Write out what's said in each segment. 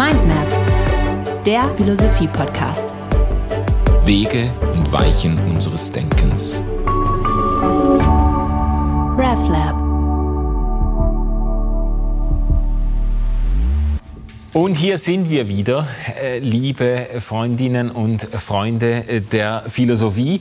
Mindmaps, der Philosophie-Podcast. Wege und Weichen unseres Denkens. RefLab. Und hier sind wir wieder, äh, liebe Freundinnen und Freunde der Philosophie.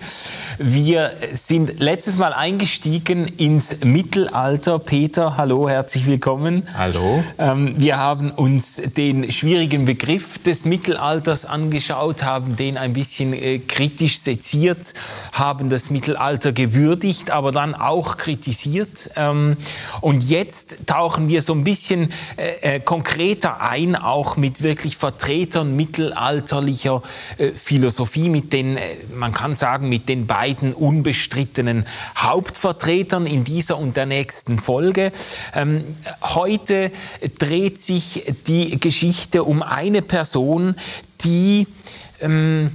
Wir sind letztes Mal eingestiegen ins Mittelalter. Peter, hallo, herzlich willkommen. Hallo. Ähm, wir haben uns den schwierigen Begriff des Mittelalters angeschaut, haben den ein bisschen äh, kritisch seziert, haben das Mittelalter gewürdigt, aber dann auch kritisiert. Ähm, und jetzt tauchen wir so ein bisschen konkreter ein auch mit wirklich Vertretern mittelalterlicher äh, Philosophie, mit den, äh, man kann sagen, mit den beiden unbestrittenen Hauptvertretern in dieser und der nächsten Folge. Ähm, heute dreht sich die Geschichte um eine Person, die, ähm,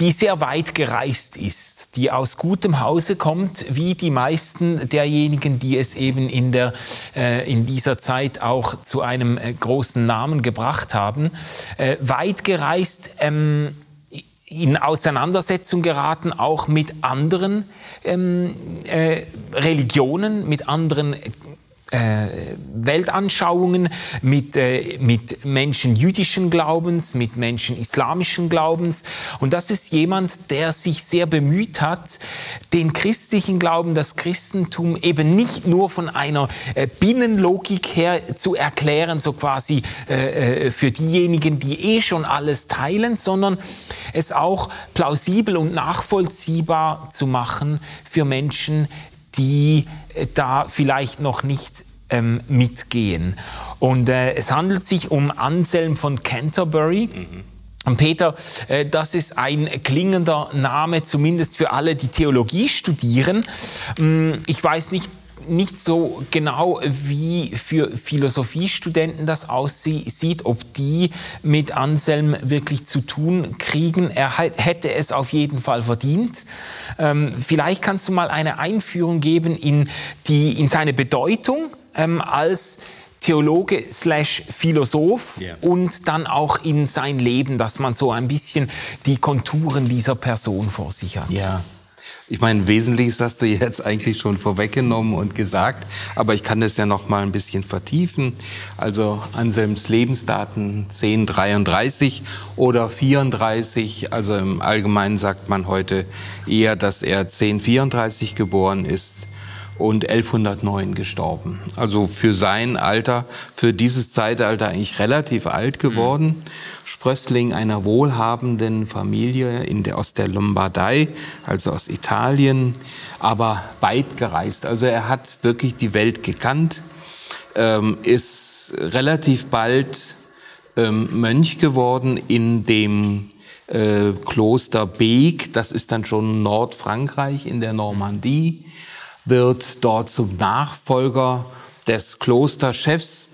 die sehr weit gereist ist die aus gutem Hause kommt, wie die meisten derjenigen, die es eben in, der, äh, in dieser Zeit auch zu einem äh, großen Namen gebracht haben, äh, weit gereist, ähm, in Auseinandersetzung geraten, auch mit anderen ähm, äh, Religionen, mit anderen äh, Weltanschauungen, mit, äh, mit Menschen jüdischen Glaubens, mit Menschen islamischen Glaubens. Und das ist jemand, der sich sehr bemüht hat, den christlichen Glauben, das Christentum eben nicht nur von einer äh, Binnenlogik her zu erklären, so quasi äh, äh, für diejenigen, die eh schon alles teilen, sondern es auch plausibel und nachvollziehbar zu machen für Menschen, die äh, da vielleicht noch nicht ähm, mitgehen. Und äh, es handelt sich um Anselm von Canterbury. Mhm. Und Peter, äh, das ist ein klingender Name, zumindest für alle, die Theologie studieren. Ähm, ich weiß nicht, nicht so genau, wie für Philosophiestudenten das aussieht, ob die mit Anselm wirklich zu tun kriegen. Er hätte es auf jeden Fall verdient. Ähm, vielleicht kannst du mal eine Einführung geben in, die, in seine Bedeutung ähm, als Theologe slash Philosoph yeah. und dann auch in sein Leben, dass man so ein bisschen die Konturen dieser Person vor sich hat. Ja. Ich meine, Wesentliches hast du jetzt eigentlich schon vorweggenommen und gesagt, aber ich kann das ja noch mal ein bisschen vertiefen. Also Anselms Lebensdaten 1033 oder 34, also im Allgemeinen sagt man heute eher, dass er 1034 geboren ist und 1109 gestorben. Also für sein Alter, für dieses Zeitalter eigentlich relativ alt geworden. Mhm. Sprössling einer wohlhabenden Familie in der, aus der Lombardei, also aus Italien, aber weit gereist. Also er hat wirklich die Welt gekannt, ähm, ist relativ bald ähm, Mönch geworden in dem äh, Kloster Beek, das ist dann schon Nordfrankreich in der Normandie wird dort zum Nachfolger des Klosterchefs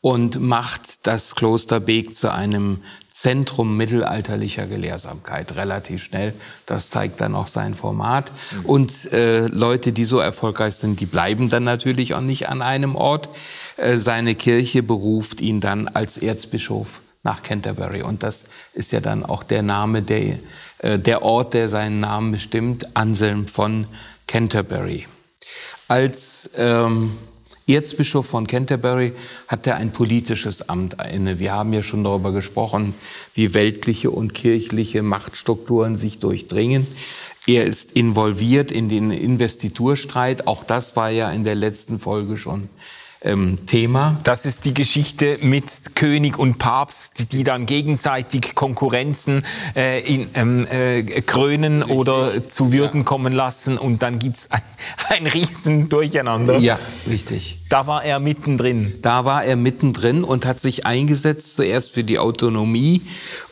und macht das Kloster Beek zu einem Zentrum mittelalterlicher Gelehrsamkeit relativ schnell. Das zeigt dann auch sein Format. Mhm. Und äh, Leute, die so erfolgreich sind, die bleiben dann natürlich auch nicht an einem Ort. Äh, seine Kirche beruft ihn dann als Erzbischof nach Canterbury. Und das ist ja dann auch der Name, der, äh, der Ort, der seinen Namen bestimmt, Anselm von Canterbury. Als ähm, Erzbischof von Canterbury hat er ein politisches Amt inne. Wir haben ja schon darüber gesprochen, wie weltliche und kirchliche Machtstrukturen sich durchdringen. Er ist involviert in den Investiturstreit. Auch das war ja in der letzten Folge schon ähm, Thema. Das ist die Geschichte mit König und Papst, die dann gegenseitig Konkurrenzen äh, in, ähm, äh, krönen Richtig. oder zu Würden ja. kommen lassen und dann gibt's ein, ein riesen Durcheinander. Ja, richtig. Da war er mittendrin. Da war er mittendrin und hat sich eingesetzt zuerst für die Autonomie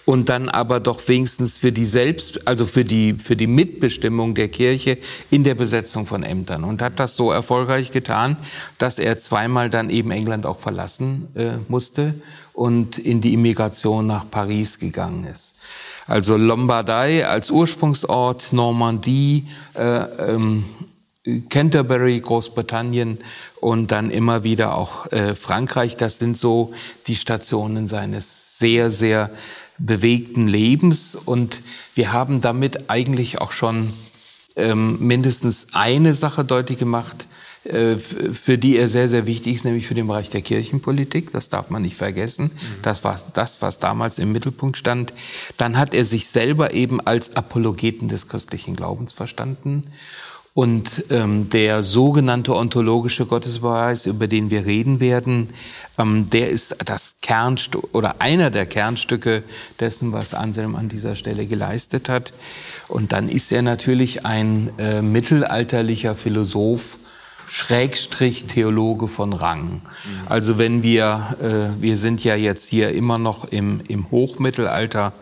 und dann aber doch wenigstens für die Selbst, also für die, für die Mitbestimmung der Kirche in der Besetzung von Ämtern und hat das so erfolgreich getan, dass er zweimal dann eben England auch verlassen äh, musste und in die Immigration nach Paris gegangen ist. Also Lombardei als Ursprungsort, Normandie, äh, ähm, Canterbury, Großbritannien und dann immer wieder auch äh, Frankreich. Das sind so die Stationen seines sehr, sehr bewegten Lebens. Und wir haben damit eigentlich auch schon ähm, mindestens eine Sache deutlich gemacht, äh, für die er sehr, sehr wichtig ist, nämlich für den Bereich der Kirchenpolitik. Das darf man nicht vergessen. Mhm. Das war das, was damals im Mittelpunkt stand. Dann hat er sich selber eben als Apologeten des christlichen Glaubens verstanden. Und ähm, der sogenannte ontologische Gottesbeweis, über den wir reden werden, ähm, der ist das Kernstück oder einer der Kernstücke dessen, was Anselm an dieser Stelle geleistet hat. Und dann ist er natürlich ein äh, mittelalterlicher Philosoph, Schrägstrich Theologe von Rang. Mhm. Also wenn wir, äh, wir sind ja jetzt hier immer noch im, im Hochmittelalter,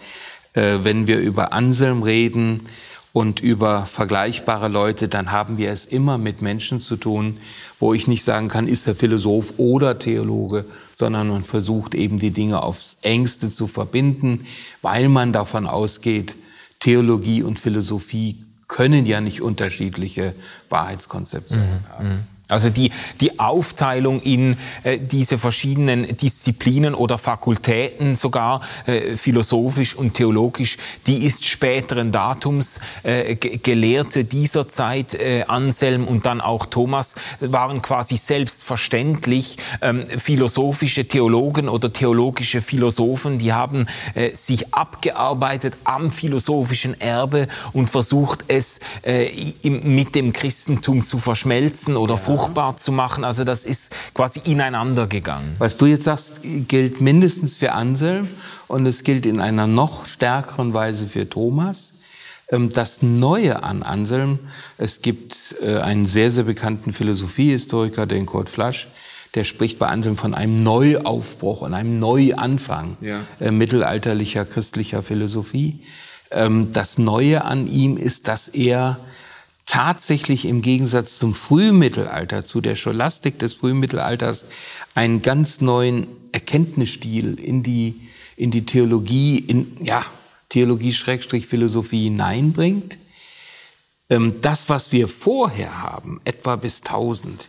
äh, wenn wir über Anselm reden, und über vergleichbare Leute, dann haben wir es immer mit Menschen zu tun, wo ich nicht sagen kann, ist er Philosoph oder Theologe, sondern man versucht eben die Dinge aufs engste zu verbinden, weil man davon ausgeht, Theologie und Philosophie können ja nicht unterschiedliche Wahrheitskonzeptionen mhm. haben. Also die, die Aufteilung in äh, diese verschiedenen Disziplinen oder Fakultäten, sogar äh, philosophisch und theologisch, die ist späteren Datums. Äh, Gelehrte dieser Zeit, äh, Anselm und dann auch Thomas, waren quasi selbstverständlich ähm, philosophische Theologen oder theologische Philosophen. Die haben äh, sich abgearbeitet am philosophischen Erbe und versucht, es äh, im, mit dem Christentum zu verschmelzen oder ja fruchtbar zu machen. Also das ist quasi ineinander gegangen. Was du jetzt sagst, gilt mindestens für Anselm und es gilt in einer noch stärkeren Weise für Thomas. Ähm, das Neue an Anselm, es gibt äh, einen sehr, sehr bekannten Philosophiehistoriker, den Kurt Flasch, der spricht bei Anselm von einem Neuaufbruch und einem Neuanfang ja. Äh, mittelalterlicher christlicher Philosophie. Ähm, das Neue an ihm ist, dass er tatsächlich im Gegensatz zum Frühmittelalter, zu der Scholastik des Frühmittelalters, einen ganz neuen Erkenntnisstil in die, in die Theologie, in, ja, Theologie-Philosophie hineinbringt. Ähm, das, was wir vorher haben, etwa bis 1000,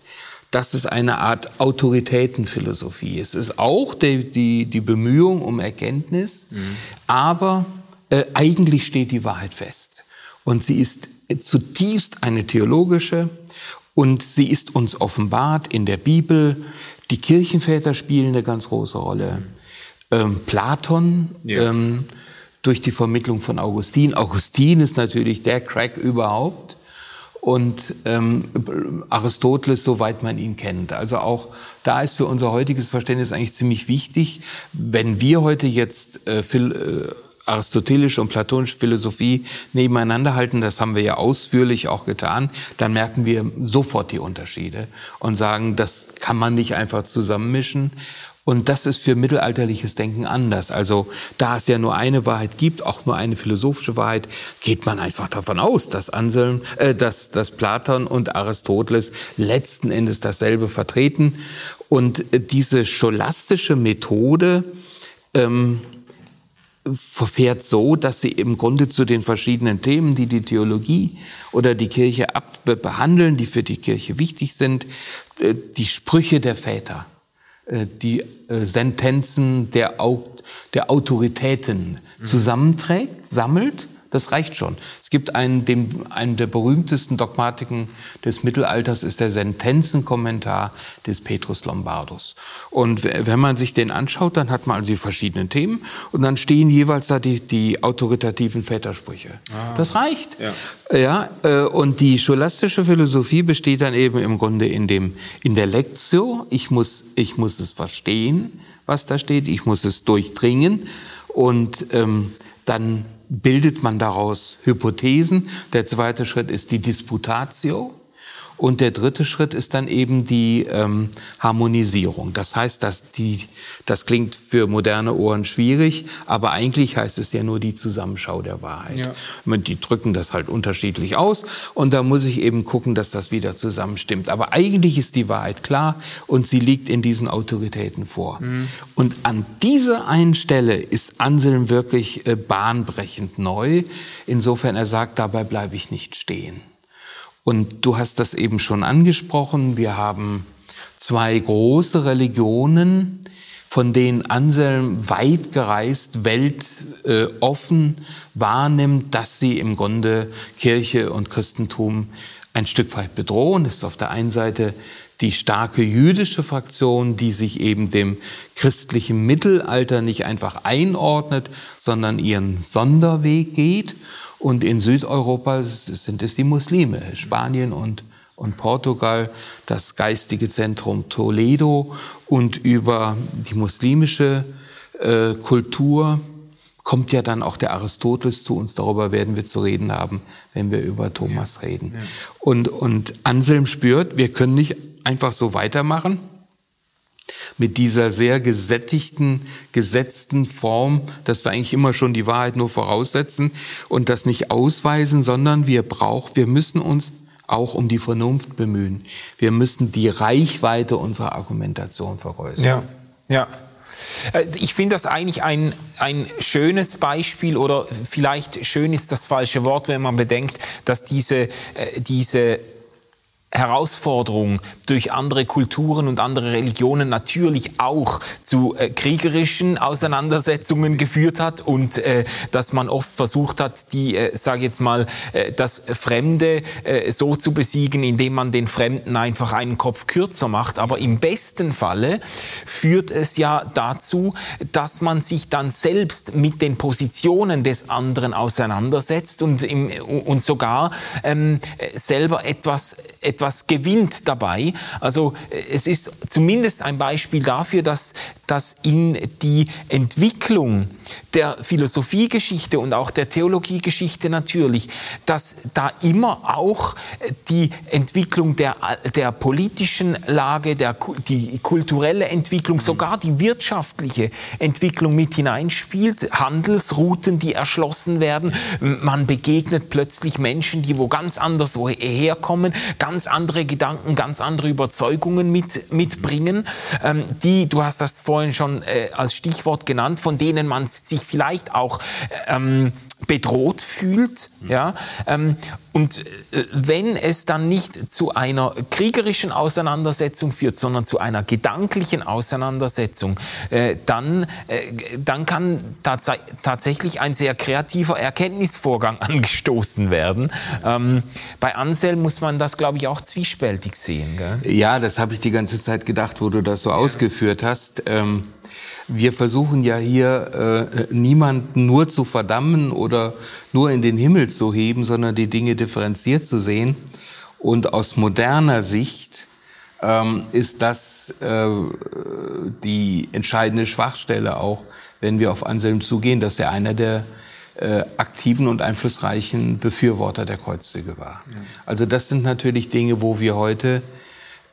das ist eine Art Autoritätenphilosophie. Es ist auch die, die, die Bemühung um Erkenntnis, mhm. aber äh, eigentlich steht die Wahrheit fest. Und sie ist zutiefst eine theologische und sie ist uns offenbart in der Bibel. Die Kirchenväter spielen eine ganz große Rolle. Ähm, Platon ja. ähm, durch die Vermittlung von Augustin. Augustin ist natürlich der Crack überhaupt. Und ähm, Aristoteles, soweit man ihn kennt. Also auch da ist für unser heutiges Verständnis eigentlich ziemlich wichtig, wenn wir heute jetzt äh, äh aristotelische und platonische Philosophie nebeneinander halten, das haben wir ja ausführlich auch getan, dann merken wir sofort die Unterschiede und sagen, das kann man nicht einfach zusammenmischen. Und das ist für mittelalterliches Denken anders. Also da es ja nur eine Wahrheit gibt, auch nur eine philosophische Wahrheit, geht man einfach davon aus, dass Anselm, äh, dass, dass Platon und Aristoteles letzten Endes dasselbe vertreten. Und äh, diese scholastische Methode ähm, verfährt so, dass sie im Grunde zu den verschiedenen Themen, die die Theologie oder die Kirche behandeln, die für die Kirche wichtig sind, äh, die Sprüche der Väter, äh, die äh, Sentenzen der, der Autoritäten mhm. zusammenträgt, sammelt das reicht schon. Es gibt einen, dem, einen der berühmtesten Dogmatiken des Mittelalters ist der Sentenzenkommentar des Petrus Lombardus. Und wenn man sich den anschaut, dann hat man also die verschiedenen Themen und dann stehen jeweils da die, die autoritativen Vätersprüche. Ah. Das reicht. Ja. ja. Äh, und die scholastische Philosophie besteht dann eben im Grunde in dem, in der Lectio. Ich muss, ich muss es verstehen, was da steht. Ich muss es durchdringen und ähm, dann bildet man daraus Hypothesen. Der zweite Schritt ist die Disputatio. Und der dritte Schritt ist dann eben die ähm, Harmonisierung. Das heißt, dass die, das klingt für moderne Ohren schwierig, aber eigentlich heißt es ja nur die Zusammenschau der Wahrheit. Ja. Die drücken das halt unterschiedlich aus und da muss ich eben gucken, dass das wieder zusammenstimmt. Aber eigentlich ist die Wahrheit klar und sie liegt in diesen Autoritäten vor. Mhm. Und an dieser einen Stelle ist Anselm wirklich äh, bahnbrechend neu. Insofern er sagt, dabei bleibe ich nicht stehen. Und du hast das eben schon angesprochen. Wir haben zwei große Religionen, von denen Anselm weit gereist, weltoffen äh, wahrnimmt, dass sie im Grunde Kirche und Christentum ein Stück weit bedrohen. Das ist auf der einen Seite die starke jüdische Fraktion, die sich eben dem christlichen Mittelalter nicht einfach einordnet, sondern ihren Sonderweg geht. Und in Südeuropa sind es die Muslime, Spanien und, und Portugal, das geistige Zentrum Toledo und über die muslimische äh, Kultur kommt ja dann auch der Aristoteles zu uns. Darüber werden wir zu reden haben, wenn wir über Thomas ja. reden. Ja. Und, und Anselm spürt, wir können nicht einfach so weitermachen mit dieser sehr gesättigten, gesetzten Form, dass wir eigentlich immer schon die Wahrheit nur voraussetzen und das nicht ausweisen, sondern wir brauchen, wir müssen uns auch um die Vernunft bemühen. Wir müssen die Reichweite unserer Argumentation vergrößern. Ja, ja. Äh, ich finde das eigentlich ein, ein schönes Beispiel oder vielleicht schön ist das falsche Wort, wenn man bedenkt, dass diese, äh, diese Herausforderung durch andere Kulturen und andere Religionen natürlich auch zu äh, kriegerischen Auseinandersetzungen geführt hat und äh, dass man oft versucht hat, die, äh, sage jetzt mal, äh, das Fremde äh, so zu besiegen, indem man den Fremden einfach einen Kopf kürzer macht. Aber im besten Falle führt es ja dazu, dass man sich dann selbst mit den Positionen des anderen auseinandersetzt und, im, und sogar ähm, selber etwas, etwas etwas gewinnt dabei. Also äh, es ist zumindest ein Beispiel dafür, dass, dass in die Entwicklung der Philosophiegeschichte und auch der Theologiegeschichte natürlich, dass da immer auch die Entwicklung der, der politischen Lage, der, die kulturelle Entwicklung, sogar die wirtschaftliche Entwicklung mit hineinspielt. Handelsrouten, die erschlossen werden. Man begegnet plötzlich Menschen, die wo ganz anders woher kommen, ganz andere Gedanken, ganz andere Überzeugungen mit, mitbringen, ähm, die, du hast das vorhin schon äh, als Stichwort genannt, von denen man sich vielleicht auch ähm, bedroht fühlt. Ja? Ähm, und äh, wenn es dann nicht zu einer kriegerischen Auseinandersetzung führt, sondern zu einer gedanklichen Auseinandersetzung, äh, dann, äh, dann kann tats tatsächlich ein sehr kreativer Erkenntnisvorgang angestoßen werden. Ähm, bei Ansel muss man das, glaube ich, auch zwiespältig sehen. Gell? Ja, das habe ich die ganze Zeit gedacht, wo du das so ja. ausgeführt hast. Ähm wir versuchen ja hier äh, niemanden nur zu verdammen oder nur in den Himmel zu heben, sondern die Dinge differenziert zu sehen. Und aus moderner Sicht ähm, ist das äh, die entscheidende Schwachstelle auch, wenn wir auf Anselm zugehen, dass er einer der äh, aktiven und einflussreichen Befürworter der Kreuzzüge war. Ja. Also das sind natürlich Dinge, wo wir heute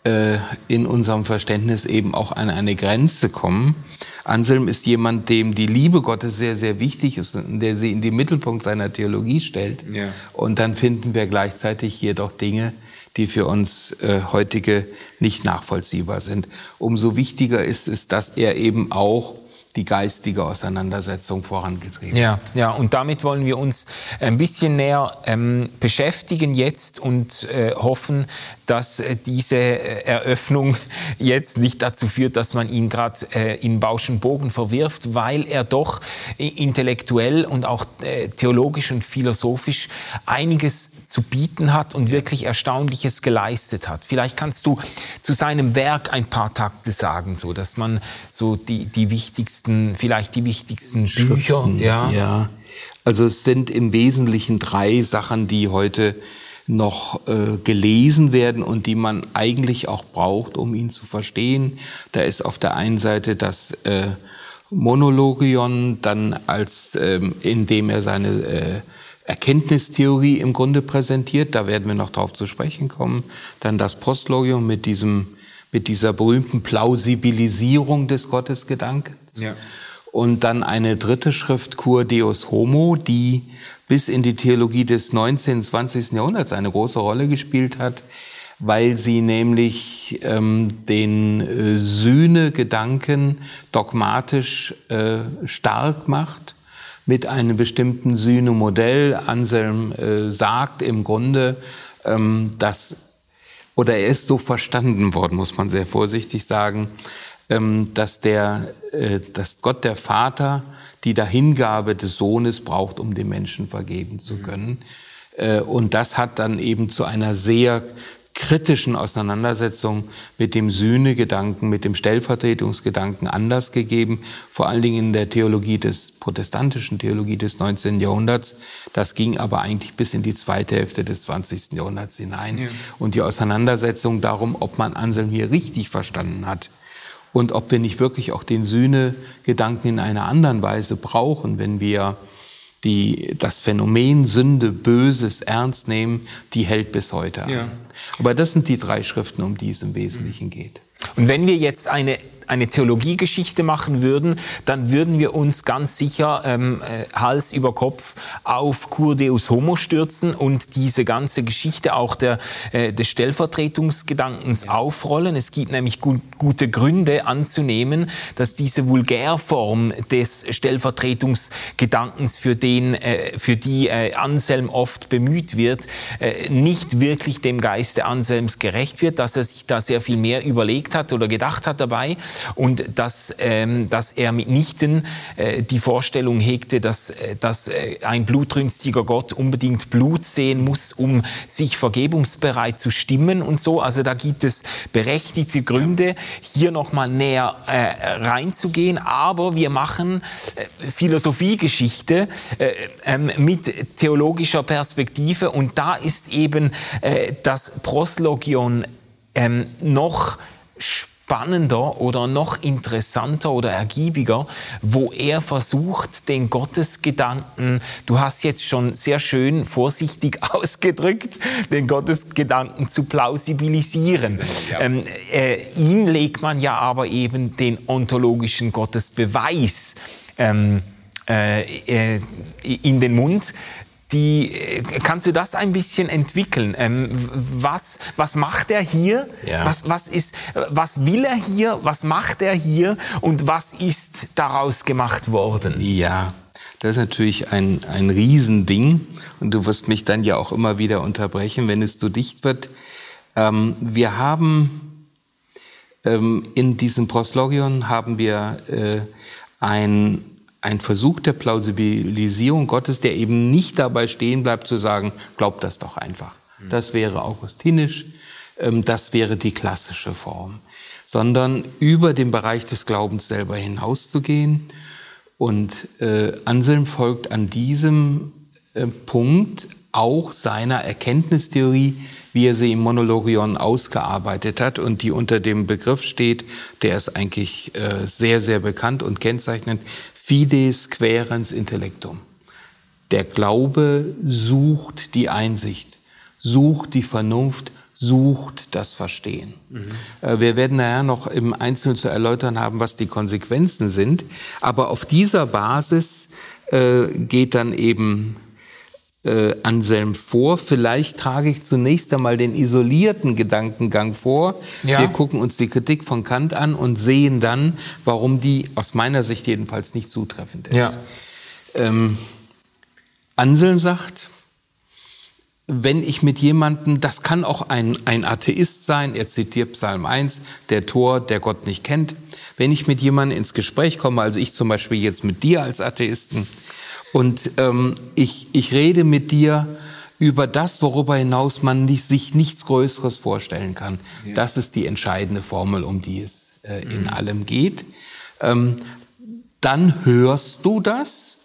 äh, in unserem Verständnis eben auch an eine Grenze kommen. Anselm ist jemand, dem die Liebe Gottes sehr, sehr wichtig ist und der sie in den Mittelpunkt seiner Theologie stellt. Ja. Und dann finden wir gleichzeitig jedoch Dinge, die für uns äh, heutige nicht nachvollziehbar sind. Umso wichtiger ist es, dass er eben auch die geistige Auseinandersetzung vorangetrieben. Ja, ja, und damit wollen wir uns ein bisschen näher ähm, beschäftigen jetzt und äh, hoffen, dass äh, diese äh, Eröffnung jetzt nicht dazu führt, dass man ihn gerade äh, in Bauschen Bogen verwirft, weil er doch intellektuell und auch theologisch und philosophisch einiges zu bieten hat und wirklich Erstaunliches geleistet hat. Vielleicht kannst du zu seinem Werk ein paar Takte sagen, so dass man so die, die wichtigsten wichtigsten, vielleicht die wichtigsten Bücher? Ja. ja. Also es sind im Wesentlichen drei Sachen, die heute noch äh, gelesen werden und die man eigentlich auch braucht, um ihn zu verstehen. Da ist auf der einen Seite das äh, Monologion, dann als ähm, indem er seine äh, Erkenntnistheorie im Grunde präsentiert. Da werden wir noch drauf zu sprechen kommen. Dann das Postlogium mit diesem mit dieser berühmten Plausibilisierung des Gottesgedankens. Ja. Und dann eine dritte Schrift, Cur Deus Homo, die bis in die Theologie des 19., 20. Jahrhunderts eine große Rolle gespielt hat, weil sie nämlich ähm, den äh, Sühne-Gedanken dogmatisch äh, stark macht mit einem bestimmten Sühne-Modell. Anselm äh, sagt im Grunde, ähm, dass, oder er ist so verstanden worden, muss man sehr vorsichtig sagen, ähm, dass, der, äh, dass Gott der Vater die Dahingabe des Sohnes braucht, um den Menschen vergeben zu können. Äh, und das hat dann eben zu einer sehr kritischen Auseinandersetzung mit dem Sühnegedanken, mit dem Stellvertretungsgedanken anders gegeben, vor allen Dingen in der Theologie des protestantischen Theologie des 19. Jahrhunderts. Das ging aber eigentlich bis in die zweite Hälfte des 20. Jahrhunderts hinein. Ja. Und die Auseinandersetzung darum, ob man Anselm hier richtig verstanden hat und ob wir nicht wirklich auch den Sühnegedanken in einer anderen Weise brauchen, wenn wir die das Phänomen Sünde, Böses ernst nehmen, die hält bis heute an. Ja. Aber das sind die drei Schriften, um die es im Wesentlichen geht. Und wenn wir jetzt eine eine Theologiegeschichte machen würden, dann würden wir uns ganz sicher ähm, äh, Hals über Kopf auf Cur Deus Homo stürzen und diese ganze Geschichte auch der, äh, des Stellvertretungsgedankens aufrollen. Es gibt nämlich gut, gute Gründe anzunehmen, dass diese Vulgärform des Stellvertretungsgedankens, für, den, äh, für die äh, Anselm oft bemüht wird, äh, nicht wirklich dem Geiste Anselms gerecht wird, dass er sich da sehr viel mehr überlegt hat oder gedacht hat dabei und dass, ähm, dass er mitnichten äh, die Vorstellung hegte, dass, äh, dass äh, ein blutrünstiger Gott unbedingt Blut sehen muss, um sich vergebungsbereit zu stimmen und so. Also da gibt es berechtigte Gründe, hier nochmal näher äh, reinzugehen. Aber wir machen äh, Philosophiegeschichte äh, ähm, mit theologischer Perspektive und da ist eben äh, das Proslogion ähm, noch spannender spannender oder noch interessanter oder ergiebiger, wo er versucht, den Gottesgedanken, du hast jetzt schon sehr schön vorsichtig ausgedrückt, den Gottesgedanken zu plausibilisieren. Ja. Ähm, äh, ihm legt man ja aber eben den ontologischen Gottesbeweis ähm, äh, äh in den Mund, die, äh, kannst du das ein bisschen entwickeln? Ähm, was, was macht er hier? Ja. Was, was, ist, was will er hier? Was macht er hier? Und was ist daraus gemacht worden? Ja, das ist natürlich ein, ein Riesending. Und du wirst mich dann ja auch immer wieder unterbrechen, wenn es zu dicht wird. Ähm, wir haben ähm, in diesem Proslogion haben wir äh, ein ein Versuch der Plausibilisierung Gottes, der eben nicht dabei stehen bleibt zu sagen, glaubt das doch einfach. Das wäre augustinisch, ähm, das wäre die klassische Form, sondern über den Bereich des Glaubens selber hinauszugehen. Und äh, Anselm folgt an diesem äh, Punkt auch seiner Erkenntnistheorie, wie er sie im Monologion ausgearbeitet hat und die unter dem Begriff steht, der ist eigentlich äh, sehr, sehr bekannt und kennzeichnend, Fides querens intellectum. Der Glaube sucht die Einsicht, sucht die Vernunft, sucht das Verstehen. Mhm. Äh, wir werden nachher noch im Einzelnen zu erläutern haben, was die Konsequenzen sind. Aber auf dieser Basis äh, geht dann eben äh, Anselm vor. Vielleicht trage ich zunächst einmal den isolierten Gedankengang vor. Ja. Wir gucken uns die Kritik von Kant an und sehen dann, warum die aus meiner Sicht jedenfalls nicht zutreffend ist. Ja. Ähm, Anselm sagt, wenn ich mit jemandem, das kann auch ein, ein Atheist sein, er zitiert Psalm 1, der Tor, der Gott nicht kennt, wenn ich mit jemandem ins Gespräch komme, also ich zum Beispiel jetzt mit dir als Atheisten, und ähm, ich, ich rede mit dir über das, worüber hinaus man nicht, sich nichts Größeres vorstellen kann. Ja. Das ist die entscheidende Formel, um die es äh, in mhm. allem geht. Ähm, dann hörst du das.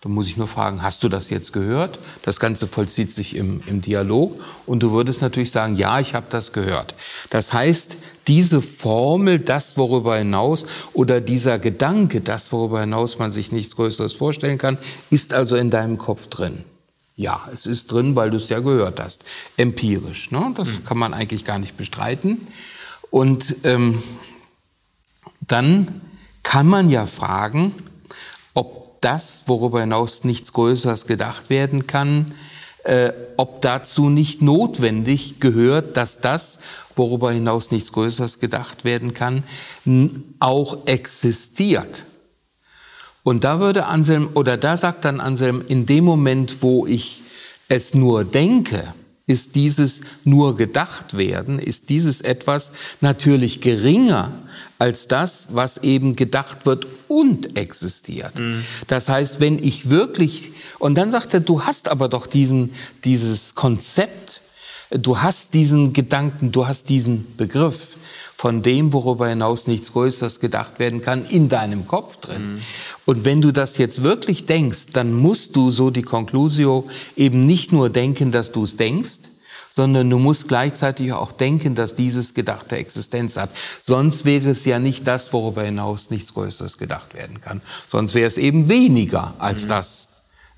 Da muss ich nur fragen, hast du das jetzt gehört? Das Ganze vollzieht sich im, im Dialog und du würdest natürlich sagen, ja, ich habe das gehört. Das heißt, diese Formel, das worüber hinaus oder dieser Gedanke, das worüber hinaus man sich nichts Größeres vorstellen kann, ist also in deinem Kopf drin. Ja, es ist drin, weil du es ja gehört hast. Empirisch. Ne? Das mhm. kann man eigentlich gar nicht bestreiten. Und ähm, dann kann man ja fragen, ob das, worüber hinaus nichts Größeres gedacht werden kann, äh, ob dazu nicht notwendig gehört, dass das, worüber hinaus nichts Größeres gedacht werden kann, auch existiert. Und da würde Anselm, oder da sagt dann Anselm, in dem Moment, wo ich es nur denke, ist dieses nur gedacht werden, ist dieses etwas natürlich geringer als das, was eben gedacht wird und existiert. Mhm. Das heißt, wenn ich wirklich, und dann sagt er, du hast aber doch diesen, dieses Konzept, du hast diesen Gedanken, du hast diesen Begriff von dem, worüber hinaus nichts Größeres gedacht werden kann, in deinem Kopf drin. Mhm. Und wenn du das jetzt wirklich denkst, dann musst du, so die Conclusio, eben nicht nur denken, dass du es denkst, sondern du musst gleichzeitig auch denken, dass dieses gedachte Existenz hat. Sonst wäre es ja nicht das, worüber hinaus nichts Größeres gedacht werden kann. Sonst wäre es eben weniger als mhm. das,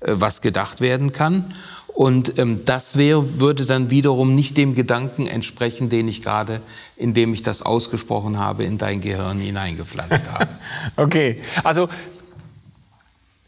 äh, was gedacht werden kann. Und ähm, das wäre, würde dann wiederum nicht dem Gedanken entsprechen, den ich gerade, indem ich das ausgesprochen habe, in dein Gehirn hineingepflanzt habe. okay, also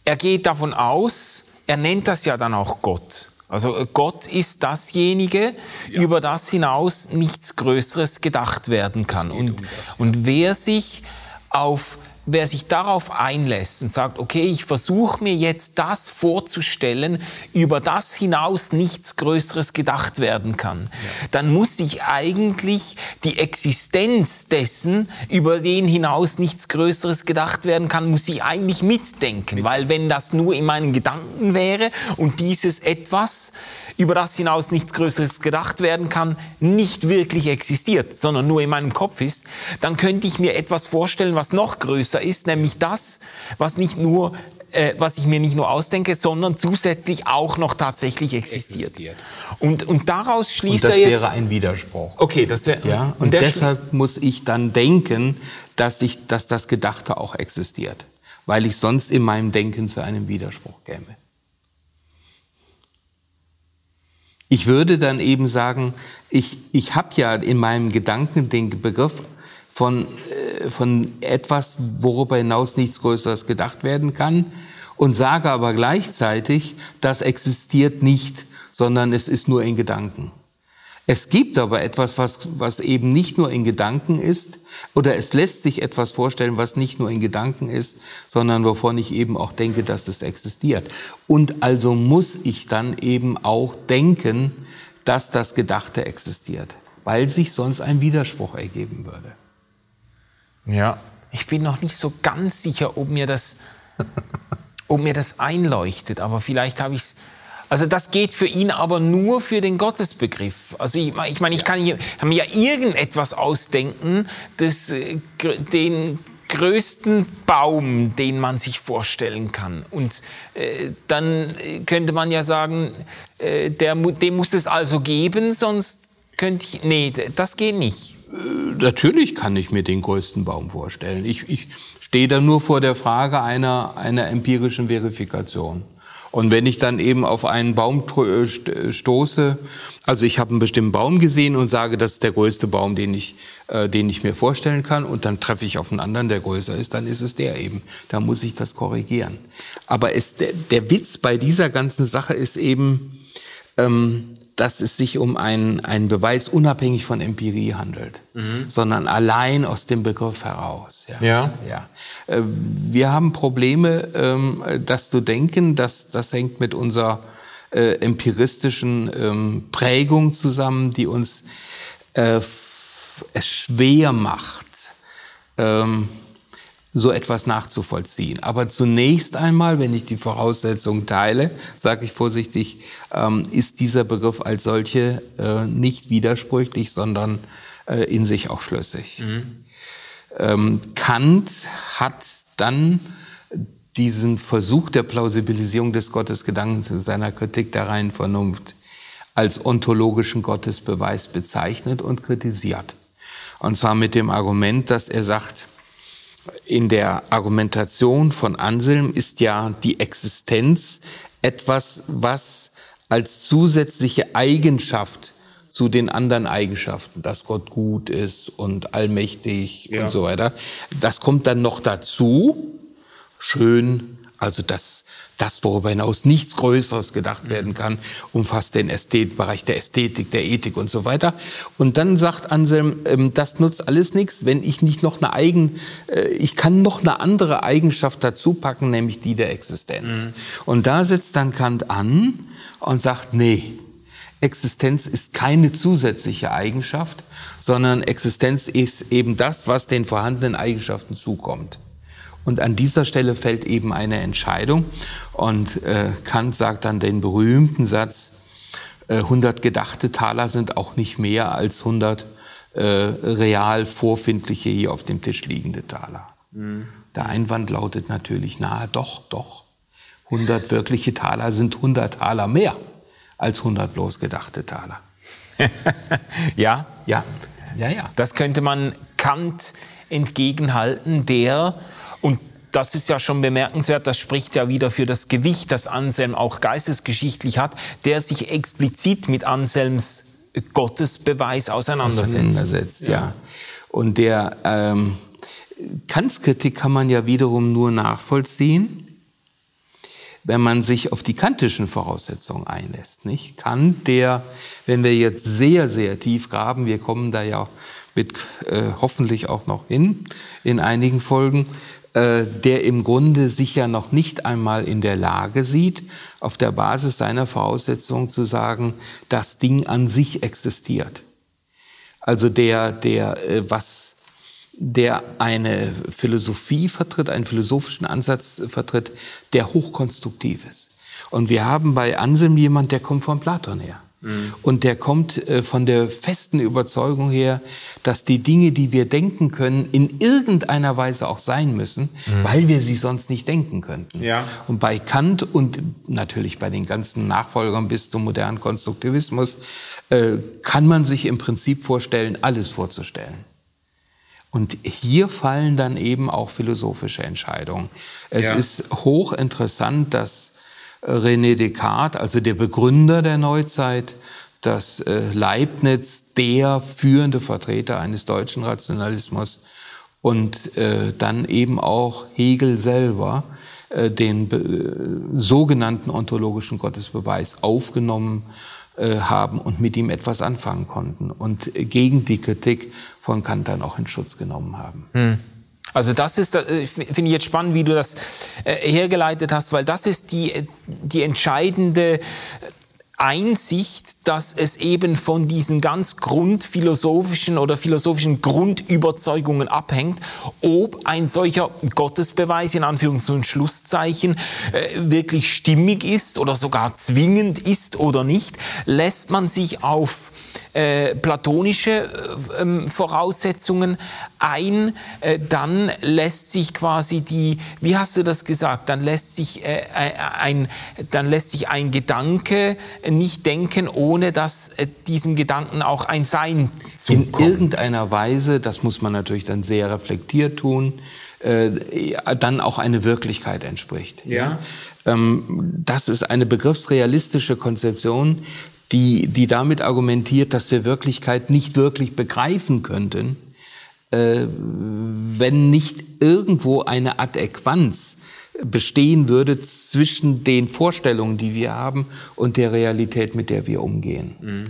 er geht davon aus, er nennt das ja dann auch Gott. Also Gott ist dasjenige, ja. über das hinaus nichts Größeres gedacht werden kann. Und, um und wer sich auf wer sich darauf einlässt und sagt, okay, ich versuche mir jetzt das vorzustellen, über das hinaus nichts Größeres gedacht werden kann, ja. dann muss ich eigentlich die Existenz dessen, über den hinaus nichts Größeres gedacht werden kann, muss ich eigentlich mitdenken. Mit. Weil wenn das nur in meinen Gedanken wäre und dieses etwas, über das hinaus nichts Größeres gedacht werden kann, nicht wirklich existiert, sondern nur in meinem Kopf ist, dann könnte ich mir etwas vorstellen, was noch größer größer ist, nämlich das, was nicht nur äh, was ich mir nicht nur ausdenke, sondern zusätzlich auch noch tatsächlich existiert. existiert. Und, und daraus schließt und das er jetzt... wäre ein Widerspruch. Okay, das wäre... Ja, und, und deshalb muss ich dann denken, dass, ich, dass das Gedachte auch existiert, weil ich sonst in meinem Denken zu einem Widerspruch käme. Ich würde dann eben sagen, ich, ich habe ja in meinem Gedanken den Begriff von, äh, von etwas, worüber hinaus nichts Größeres gedacht werden kann und sage aber gleichzeitig, das existiert nicht, sondern es ist nur in Gedanken. Es gibt aber etwas, was, was eben nicht nur in Gedanken ist, oder es lässt sich etwas vorstellen, was nicht nur in Gedanken ist, sondern wovon ich eben auch denke, dass es existiert. Und also muss ich dann eben auch denken, dass das Gedachte existiert, weil sich sonst ein Widerspruch ergeben würde. Ja, ich bin noch nicht so ganz sicher, ob mir das, ob mir das einleuchtet, aber vielleicht habe ich es. Also das geht für ihn aber nur für den Gottesbegriff. Also ich, ich meine, ich kann, hier, kann mir ja irgendetwas ausdenken, das, äh, den größten Baum, den man sich vorstellen kann. Und äh, dann könnte man ja sagen, äh, der, dem muss es also geben, sonst könnte ich... Nee, das geht nicht. Äh, natürlich kann ich mir den größten Baum vorstellen. Ich, ich stehe da nur vor der Frage einer, einer empirischen Verifikation. Und wenn ich dann eben auf einen Baum äh, stoße, also ich habe einen bestimmten Baum gesehen und sage, das ist der größte Baum, den ich, äh, den ich mir vorstellen kann, und dann treffe ich auf einen anderen, der größer ist, dann ist es der eben. Da muss ich das korrigieren. Aber es, der, der Witz bei dieser ganzen Sache ist eben, ähm, dass es sich um einen, einen Beweis unabhängig von Empirie handelt, mhm. sondern allein aus dem Begriff heraus. Ja. ja. ja. Äh, wir haben Probleme, ähm, das zu denken, das, das hängt mit unserer äh, empiristischen ähm, Prägung zusammen, die uns äh, es schwer macht, ähm, so etwas nachzuvollziehen. Aber zunächst einmal, wenn ich die Voraussetzungen teile, sage ich vorsichtig, ähm, ist dieser Begriff als solche äh, nicht widersprüchlich, sondern äh, in sich auch schlüssig. Mhm. Ähm, Kant hat dann diesen Versuch der Plausibilisierung des Gottesgedankens in seiner Kritik der reinen Vernunft als ontologischen Gottesbeweis bezeichnet und kritisiert. Und zwar mit dem Argument, dass er sagt, in der Argumentation von Anselm ist ja die Existenz etwas, was als zusätzliche Eigenschaft zu den anderen Eigenschaften, dass Gott gut ist und allmächtig ja. und so weiter, das kommt dann noch dazu. Schön, also das das, worüber hinaus nichts Größeres gedacht werden kann, umfasst den Ästhet Bereich der Ästhetik, der Ethik und so weiter. Und dann sagt Anselm, ähm, das nutzt alles nichts, wenn ich nicht noch eine eigen, äh, ich kann noch eine andere Eigenschaft dazu packen, nämlich die der Existenz. Mhm. Und da setzt dann Kant an und sagt, nee, Existenz ist keine zusätzliche Eigenschaft, sondern Existenz ist eben das, was den vorhandenen Eigenschaften zukommt. Und an dieser Stelle fällt eben eine Entscheidung. Und äh, Kant sagt dann den berühmten Satz, äh, 100 gedachte Taler sind auch nicht mehr als 100 äh, real vorfindliche hier auf dem Tisch liegende Taler. Mhm. Der Einwand lautet natürlich, na doch, doch. 100 wirkliche Taler sind 100 Taler mehr als 100 bloß gedachte Taler. ja? Ja. Ja, ja. Das könnte man Kant entgegenhalten, der, und das ist ja schon bemerkenswert, das spricht ja wieder für das Gewicht, das Anselm auch geistesgeschichtlich hat, der sich explizit mit Anselms Gottesbeweis auseinandersetzt. auseinandersetzt ja. Und der ähm, Kants Kritik kann man ja wiederum nur nachvollziehen, wenn man sich auf die kantischen Voraussetzungen einlässt. Nicht? Kant, der, wenn wir jetzt sehr, sehr tief graben, wir kommen da ja mit äh, hoffentlich auch noch hin in einigen Folgen, der im Grunde sich ja noch nicht einmal in der Lage sieht, auf der Basis seiner Voraussetzungen zu sagen, das Ding an sich existiert. Also der, der, äh, was der eine Philosophie vertritt, einen philosophischen Ansatz vertritt, der hochkonstruktiv ist. Und wir haben bei Anselm jemand, der kommt von Platon her. Mhm. Und der kommt äh, von der festen Überzeugung her, dass die Dinge, die wir denken können, in irgendeiner Weise auch sein müssen, mhm. weil wir sie sonst nicht denken könnten. Ja. Und bei Kant und natürlich bei den ganzen Nachfolgern bis zum modernen Konstruktivismus äh, kann man sich im Prinzip vorstellen, alles vorzustellen. Und hier fallen dann eben auch philosophische Entscheidungen. Es ja. ist hochinteressant, dass René Descartes, also der Begründer der Neuzeit, dass äh, Leibniz der führende Vertreter eines deutschen Rationalismus und äh, dann eben auch Hegel selber den sogenannten ontologischen Gottesbeweis aufgenommen haben und mit ihm etwas anfangen konnten und gegen die Kritik von Kant dann auch in Schutz genommen haben. Hm. Also das ist, äh, finde ich jetzt spannend, wie du das äh, hergeleitet hast, weil das ist die, die entscheidende Einsicht, dass es eben von diesen ganz grundphilosophischen oder philosophischen Grundüberzeugungen abhängt, ob ein solcher Gottesbeweis in Anführungs- und Schlusszeichen äh, wirklich stimmig ist oder sogar zwingend ist oder nicht, lässt man sich auf äh, platonische äh, ähm, Voraussetzungen ein, äh, dann lässt sich quasi die, wie hast du das gesagt, dann lässt sich äh, ein, dann lässt sich ein Gedanke nicht denken, ohne dass äh, diesem Gedanken auch ein Sein zukommt. In irgendeiner Weise, das muss man natürlich dann sehr reflektiert tun, äh, dann auch eine Wirklichkeit entspricht. Ja. Ähm, das ist eine begriffsrealistische Konzeption, die, die damit argumentiert, dass wir Wirklichkeit nicht wirklich begreifen könnten, äh, wenn nicht irgendwo eine Adäquanz bestehen würde zwischen den Vorstellungen, die wir haben, und der Realität, mit der wir umgehen. Mhm.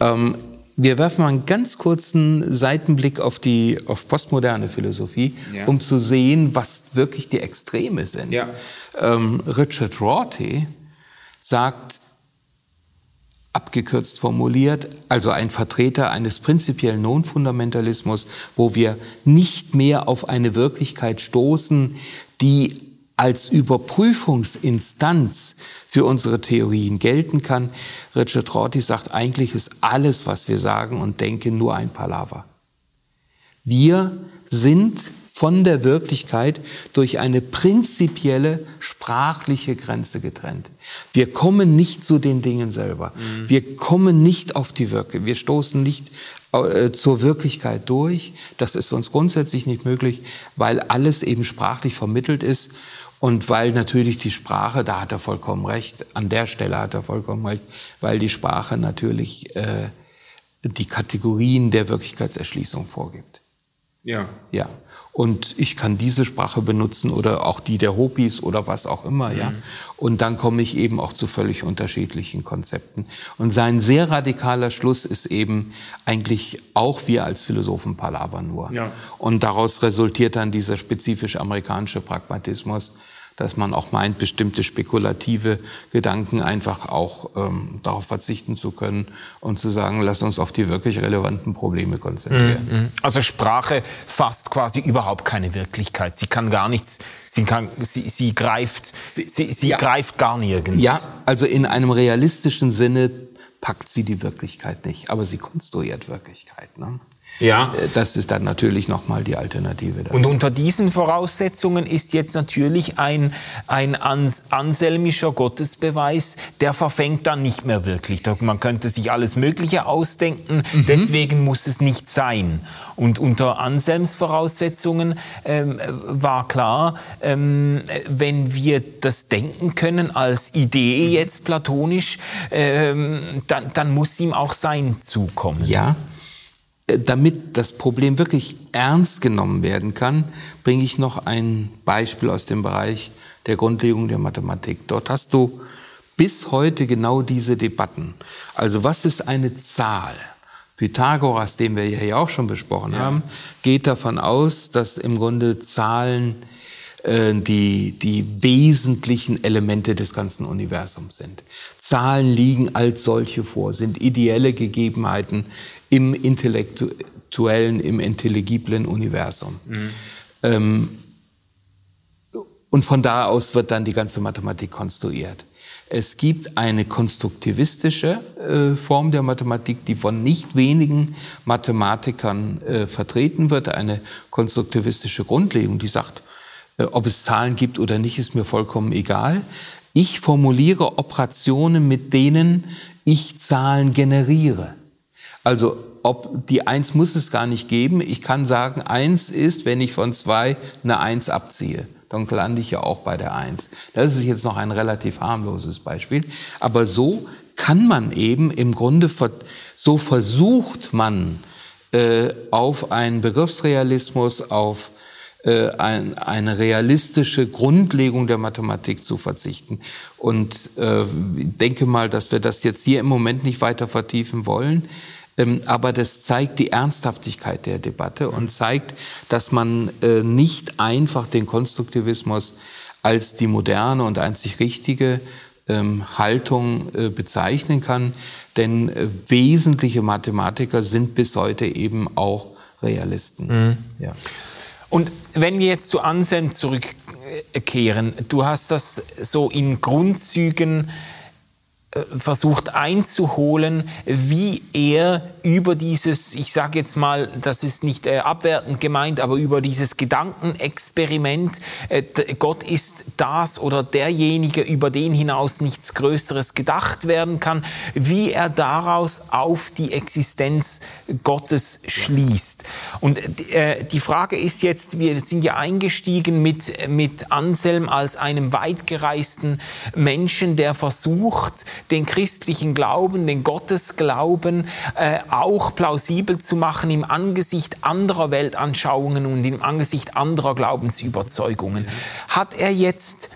Ähm, wir werfen mal einen ganz kurzen Seitenblick auf die auf postmoderne Philosophie, ja. um zu sehen, was wirklich die Extreme sind. Ja. Ähm, Richard Rorty sagt, abgekürzt formuliert, also ein Vertreter eines prinzipiellen Non-Fundamentalismus, wo wir nicht mehr auf eine Wirklichkeit stoßen, die als Überprüfungsinstanz für unsere Theorien gelten kann. Richard Rorty sagt, eigentlich ist alles, was wir sagen und denken, nur ein Palaver. Wir sind von der Wirklichkeit durch eine prinzipielle sprachliche Grenze getrennt. Wir kommen nicht zu den Dingen selber. Mhm. Wir kommen nicht auf die Wirke. Wir stoßen nicht äh, zur Wirklichkeit durch. Das ist uns grundsätzlich nicht möglich, weil alles eben sprachlich vermittelt ist und weil natürlich die Sprache, da hat er vollkommen recht, an der Stelle hat er vollkommen recht, weil die Sprache natürlich äh, die Kategorien der Wirklichkeitserschließung vorgibt. Ja. Ja. Und ich kann diese Sprache benutzen oder auch die der Hopis oder was auch immer, mhm. ja. Und dann komme ich eben auch zu völlig unterschiedlichen Konzepten. Und sein sehr radikaler Schluss ist eben eigentlich auch wir als Philosophen Palaver nur. Ja. Und daraus resultiert dann dieser spezifisch amerikanische Pragmatismus, dass man auch meint, bestimmte spekulative Gedanken einfach auch ähm, darauf verzichten zu können und zu sagen, lass uns auf die wirklich relevanten Probleme konzentrieren. Mhm. Also Sprache fasst quasi überhaupt keine Wirklichkeit. Sie kann gar nichts, sie, kann, sie, sie greift, sie, sie ja. greift gar nirgends. Ja, also in einem realistischen Sinne packt sie die Wirklichkeit nicht, aber sie konstruiert Wirklichkeit. Ne? Ja. Äh, das ist dann natürlich nochmal die Alternative. Dazu. Und unter diesen Voraussetzungen ist jetzt natürlich ein, ein anselmischer Gottesbeweis, der verfängt dann nicht mehr wirklich. Man könnte sich alles Mögliche ausdenken, mhm. deswegen muss es nicht sein. Und unter Anselms Voraussetzungen ähm, war klar, ähm, wenn wir das denken können als Idee jetzt platonisch, ähm, dann, dann muss ihm auch Sein zukommen. Ja, damit das Problem wirklich ernst genommen werden kann, bringe ich noch ein Beispiel aus dem Bereich der Grundlegung der Mathematik. Dort hast du bis heute genau diese Debatten. Also was ist eine Zahl? Pythagoras, den wir hier auch schon besprochen ja. haben, geht davon aus, dass im Grunde Zahlen äh, die, die wesentlichen Elemente des ganzen Universums sind. Zahlen liegen als solche vor, sind ideelle Gegebenheiten im intellektuellen, im intelligiblen Universum. Mhm. Ähm, und von da aus wird dann die ganze Mathematik konstruiert. Es gibt eine konstruktivistische äh, Form der Mathematik, die von nicht wenigen Mathematikern äh, vertreten wird, eine konstruktivistische Grundlegung, die sagt, äh, ob es Zahlen gibt oder nicht, ist mir vollkommen egal. Ich formuliere Operationen, mit denen ich Zahlen generiere. Also ob die Eins muss es gar nicht geben. Ich kann sagen, Eins ist, wenn ich von zwei eine Eins abziehe. Dann lande ich ja auch bei der Eins. Das ist jetzt noch ein relativ harmloses Beispiel. Aber so kann man eben im Grunde, so versucht man äh, auf einen Begriffsrealismus, auf äh, ein, eine realistische Grundlegung der Mathematik zu verzichten. Und äh, denke mal, dass wir das jetzt hier im Moment nicht weiter vertiefen wollen. Ähm, aber das zeigt die Ernsthaftigkeit der Debatte und zeigt, dass man äh, nicht einfach den Konstruktivismus als die moderne und einzig richtige ähm, Haltung äh, bezeichnen kann. Denn äh, wesentliche Mathematiker sind bis heute eben auch Realisten. Mhm. Ja. Und wenn wir jetzt zu Anselm zurückkehren, du hast das so in Grundzügen äh, versucht einzuholen, wie er über dieses, ich sage jetzt mal, das ist nicht äh, abwertend gemeint, aber über dieses Gedankenexperiment, äh, Gott ist das oder derjenige, über den hinaus nichts Größeres gedacht werden kann, wie er daraus auf die Existenz Gottes schließt. Und äh, die Frage ist jetzt, wir sind ja eingestiegen mit, mit Anselm als einem weitgereisten Menschen, der versucht, den christlichen Glauben, den Gottesglauben äh, auch plausibel zu machen im Angesicht anderer Weltanschauungen und im Angesicht anderer Glaubensüberzeugungen. Hat er jetzt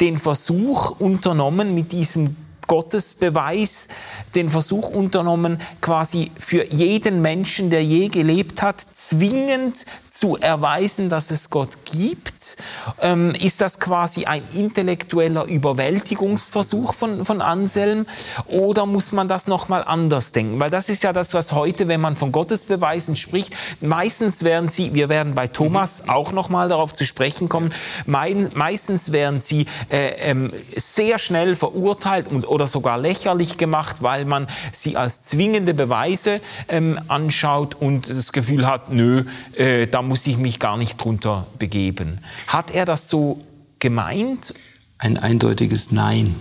den Versuch unternommen, mit diesem Gottesbeweis den Versuch unternommen, quasi für jeden Menschen, der je gelebt hat, zwingend zu erweisen, dass es Gott gibt? Ähm, ist das quasi ein intellektueller Überwältigungsversuch von, von Anselm oder muss man das nochmal anders denken? Weil das ist ja das, was heute, wenn man von Gottesbeweisen spricht, meistens werden sie, wir werden bei Thomas mhm. auch nochmal darauf zu sprechen kommen, mein, meistens werden sie äh, ähm, sehr schnell verurteilt und, oder sogar lächerlich gemacht, weil man sie als zwingende Beweise ähm, anschaut und das Gefühl hat, nö, äh, da muss ich mich gar nicht drunter begeben. Hat er das so gemeint? Ein eindeutiges Nein.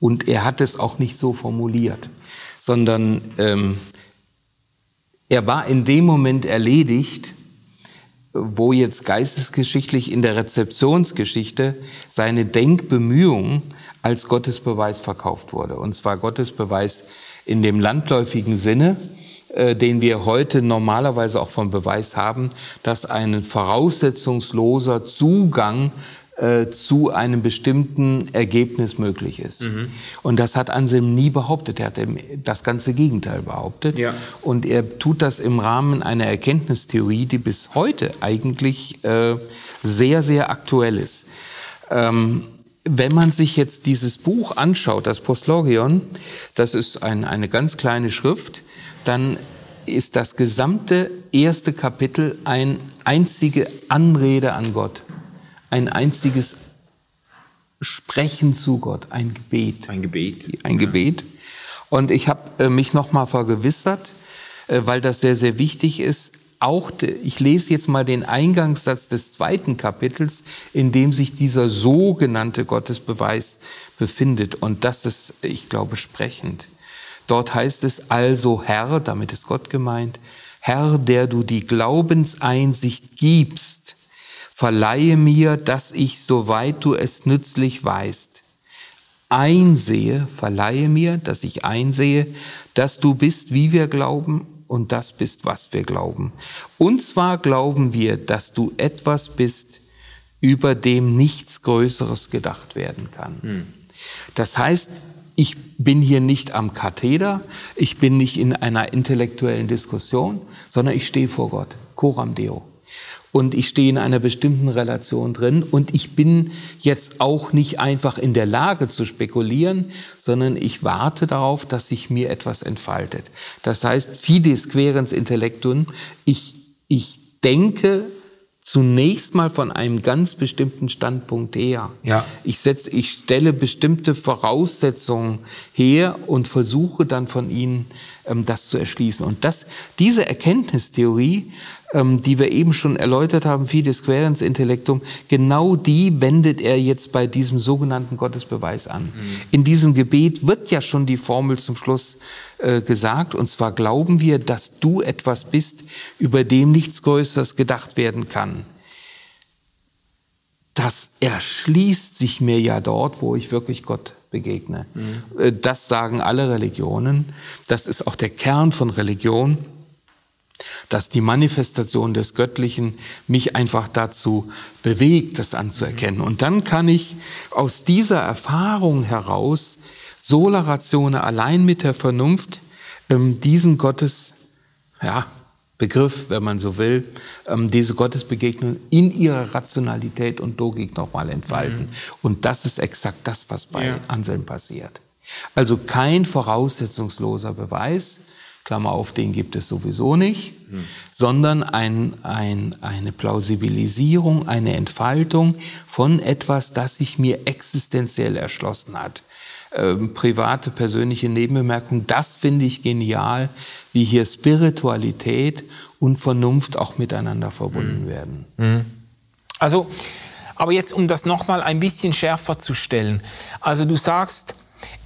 Und er hat es auch nicht so formuliert, sondern ähm, er war in dem Moment erledigt, wo jetzt geistesgeschichtlich in der Rezeptionsgeschichte seine Denkbemühung als Gottesbeweis verkauft wurde. Und zwar Gottesbeweis in dem landläufigen Sinne, den wir heute normalerweise auch von Beweis haben, dass ein voraussetzungsloser Zugang äh, zu einem bestimmten Ergebnis möglich ist. Mhm. Und das hat Anselm nie behauptet. Er hat das ganze Gegenteil behauptet. Ja. Und er tut das im Rahmen einer Erkenntnistheorie, die bis heute eigentlich äh, sehr, sehr aktuell ist. Ähm, wenn man sich jetzt dieses Buch anschaut, das Postlogion, das ist ein, eine ganz kleine Schrift, dann ist das gesamte erste Kapitel ein einzige Anrede an Gott, ein einziges Sprechen zu Gott, ein Gebet. Ein Gebet. Ein Gebet. Und ich habe äh, mich nochmal vergewissert, äh, weil das sehr, sehr wichtig ist. Auch, ich lese jetzt mal den Eingangssatz des zweiten Kapitels, in dem sich dieser sogenannte Gottesbeweis befindet. Und das ist, ich glaube, sprechend. Dort heißt es also, Herr, damit ist Gott gemeint, Herr, der du die Glaubenseinsicht gibst, verleihe mir, dass ich, soweit du es nützlich weißt, einsehe, verleihe mir, dass ich einsehe, dass du bist, wie wir glauben, und das bist, was wir glauben. Und zwar glauben wir, dass du etwas bist, über dem nichts Größeres gedacht werden kann. Hm. Das heißt, ich bin hier nicht am Katheder, ich bin nicht in einer intellektuellen Diskussion, sondern ich stehe vor Gott, coram deo und ich stehe in einer bestimmten Relation drin und ich bin jetzt auch nicht einfach in der Lage zu spekulieren, sondern ich warte darauf, dass sich mir etwas entfaltet. Das heißt, fides querens intellectum, ich, ich denke zunächst mal von einem ganz bestimmten Standpunkt her. Ja. Ich, setze, ich stelle bestimmte Voraussetzungen her und versuche dann von ihnen ähm, das zu erschließen. Und das, diese Erkenntnistheorie ähm, die wir eben schon erläutert haben, Fides Querens Intellektum, genau die wendet er jetzt bei diesem sogenannten Gottesbeweis an. Mhm. In diesem Gebet wird ja schon die Formel zum Schluss äh, gesagt, und zwar glauben wir, dass du etwas bist, über dem nichts Größeres gedacht werden kann. Das erschließt sich mir ja dort, wo ich wirklich Gott begegne. Mhm. Äh, das sagen alle Religionen. Das ist auch der Kern von Religion dass die Manifestation des Göttlichen mich einfach dazu bewegt, das anzuerkennen. Und dann kann ich aus dieser Erfahrung heraus, sola ratione, allein mit der Vernunft, ähm, diesen Gottes, ja, Begriff, wenn man so will, ähm, diese Gottesbegegnung in ihrer Rationalität und Logik nochmal entfalten. Mhm. Und das ist exakt das, was bei ja. Anselm passiert. Also kein voraussetzungsloser Beweis, Klammer auf, den gibt es sowieso nicht, hm. sondern ein, ein, eine Plausibilisierung, eine Entfaltung von etwas, das sich mir existenziell erschlossen hat. Ähm, private, persönliche Nebenbemerkung, das finde ich genial, wie hier Spiritualität und Vernunft auch miteinander verbunden hm. werden. Hm. Also, aber jetzt, um das nochmal ein bisschen schärfer zu stellen. Also du sagst,